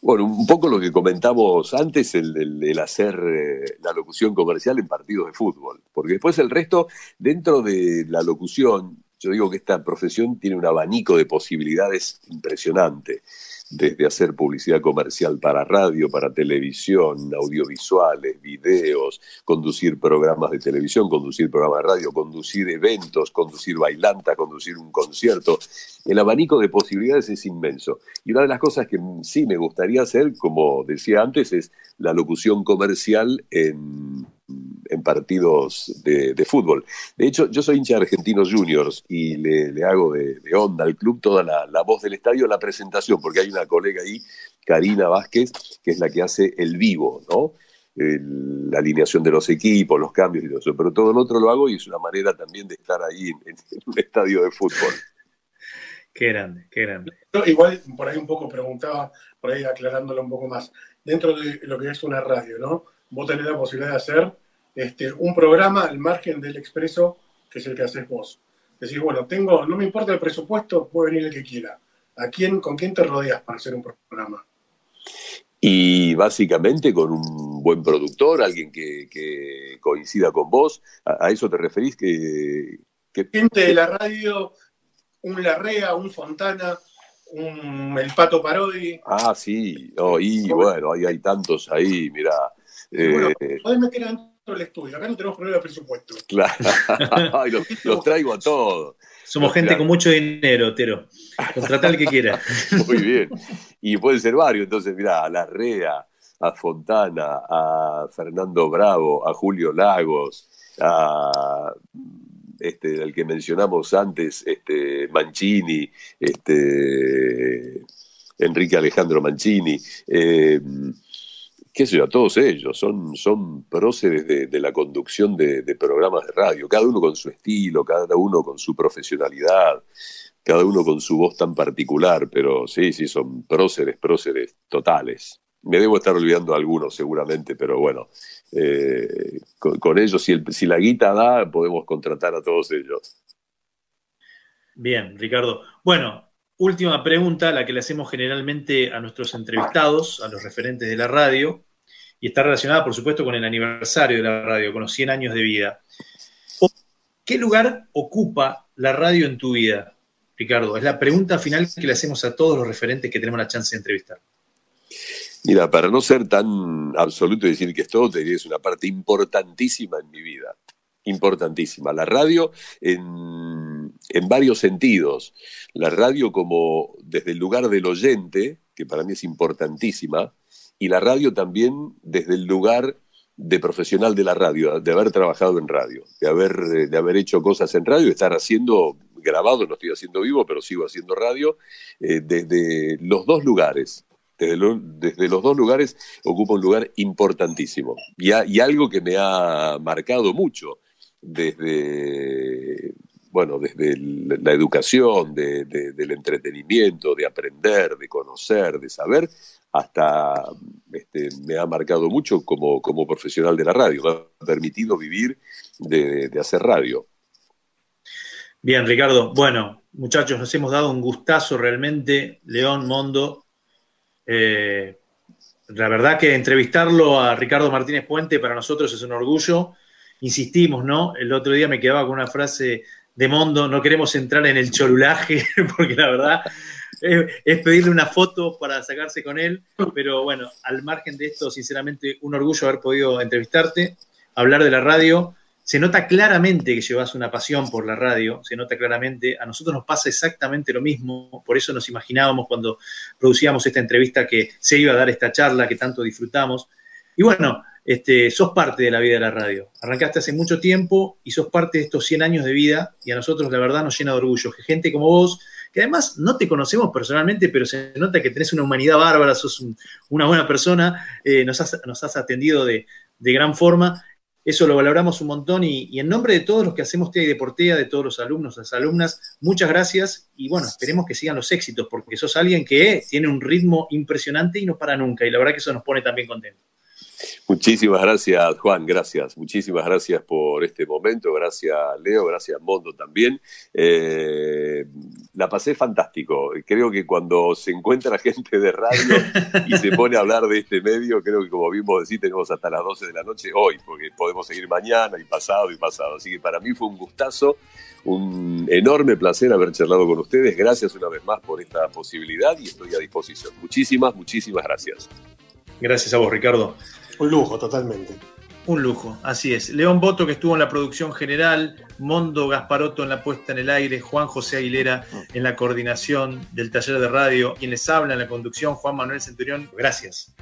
S5: Bueno, un poco lo que comentamos antes, el, hacer eh, la locución comercial en partidos de fútbol. Porque después el resto, dentro de la locución, yo digo que esta profesión tiene un abanico de posibilidades impresionante desde hacer publicidad comercial para radio, para televisión, audiovisuales, videos, conducir programas de televisión, conducir programas de radio, conducir eventos, conducir bailanta, conducir un concierto. El abanico de posibilidades es inmenso. Y una de las cosas que sí me gustaría hacer, como decía antes, es la locución comercial en en partidos de, fútbol. De hecho, yo soy hincha de Argentinos Juniors y le, hago de, onda al club toda la, voz del estadio, la presentación, porque hay una colega ahí, Karina Vázquez, que es la que hace el vivo, ¿no? la alineación de los equipos, los cambios y todo eso. Pero todo lo otro lo hago y es una manera también de estar ahí en, un estadio de fútbol.
S3: Qué grande, qué grande.
S4: igual por ahí un poco preguntaba, por ahí aclarándolo un poco más, dentro de lo que es una radio, ¿no? Vos tenés la posibilidad de hacer este, un programa al margen del expreso, que es el que haces vos. Decís, bueno, tengo, no me importa el presupuesto, puede venir el que quiera. ¿A quién, ¿Con quién te rodeas para hacer un programa?
S5: Y básicamente con un buen productor, alguien que, coincida con vos. ¿A, eso te referís? Que,
S4: Gente de la radio, un Larrea, un Fontana, un El Pato Parodi.
S5: Ah, sí. y bueno, hay, hay tantos ahí, mira.
S4: Eh, podés meter el estudio. Acá no tenemos problema de presupuesto.
S5: Claro. los, traigo a todos.
S3: Somos gente con mucho dinero, Tero. Contratar el que quiera.
S5: Muy bien. Y pueden ser varios. Entonces, mira, a Larrea, a Fontana, a Fernando Bravo, a Julio Lagos, a este, el que mencionamos antes, este, Mancini, este, Enrique Alejandro Mancini, eh, qué sé yo, todos ellos, son, son próceres de, la conducción de, programas de radio, cada uno con su estilo, cada uno con su profesionalidad, cada uno con su voz tan particular, pero sí, sí, son próceres, próceres totales. Me debo estar olvidando algunos seguramente, pero bueno, eh, con, ellos, si, si la guita da, podemos contratar a todos ellos.
S3: Bien, Ricardo. Bueno, última pregunta, la que le hacemos generalmente a nuestros entrevistados, a los referentes de la radio, y está relacionada, por supuesto, con el aniversario de la radio, con los 100 años de vida. ¿Qué lugar ocupa la radio en tu vida, Ricardo? Es la pregunta final que le hacemos a todos los referentes que tenemos la chance de entrevistar.
S5: Mira, para no ser tan absoluto y decir que es todo, te que es una parte importantísima en mi vida. Importantísima. La radio en varios sentidos. La radio como desde el lugar del oyente, que para mí es importantísima, y la radio también desde el lugar de profesional de la radio, de haber trabajado en radio, de haber, de haber hecho cosas en radio, estar haciendo grabado, no estoy haciendo vivo, pero sigo haciendo radio, eh, desde los dos lugares, desde, los dos lugares ocupa un lugar importantísimo. Y, algo que me ha marcado mucho desde, bueno, desde la educación, del entretenimiento, de aprender, de conocer, de saber, hasta este, me ha marcado mucho como, como profesional de la radio, me ha permitido vivir de, hacer radio.
S3: Bien, Ricardo. Bueno, muchachos, nos hemos dado un gustazo realmente. León, Mondo, eh, la verdad que entrevistarlo a Ricardo Martínez Puente para nosotros es un orgullo. Insistimos, ¿no? El otro día me quedaba con una frase de Mondo, no queremos entrar en el cholulaje, porque la verdad es, pedirle una foto para sacarse con él, pero bueno, al margen de esto, sinceramente, un orgullo haber podido entrevistarte, hablar de la radio se nota claramente que llevas una pasión por la radio, se nota claramente, a nosotros nos pasa exactamente lo mismo, por eso nos imaginábamos cuando producíamos esta entrevista que se iba a dar esta charla que tanto disfrutamos. Y bueno, este, sos parte de la vida de la radio. Arrancaste hace mucho tiempo y sos parte de estos 100 años de vida y a nosotros la verdad nos llena de orgullo que gente como vos, que además no te conocemos personalmente, pero se nota que tenés una humanidad bárbara, sos una buena persona, eh, nos, has, atendido de, de gran forma eso lo valoramos un montón y, en nombre de todos los que hacemos TEA y Deportea, de todos los alumnos, las alumnas, muchas gracias y bueno, esperemos que sigan los éxitos porque sos alguien que tiene un ritmo impresionante y no para nunca y la verdad que eso nos pone también contentos.
S5: Muchísimas gracias, Juan, gracias. Muchísimas gracias por este momento. Gracias, Leo, gracias, Mondo también. Eh, la pasé fantástico. Creo que cuando se encuentra gente de radio y se pone a hablar de este medio, creo que como vimos decir, tenemos hasta las 12 de la noche hoy, porque podemos seguir mañana y pasado y pasado. Así que para mí fue un gustazo, un enorme placer haber charlado con ustedes. Gracias una vez más por esta posibilidad y estoy a disposición. Muchísimas, muchísimas gracias.
S3: Gracias a vos, Ricardo.
S4: Un lujo, totalmente.
S3: Un lujo, así es. León Boto, que estuvo en la producción general, Mondo Gasparotto en la puesta en el aire, Juan José Aguilera en la coordinación del taller de radio, quien les habla en la conducción, Juan Manuel Centurión. Gracias.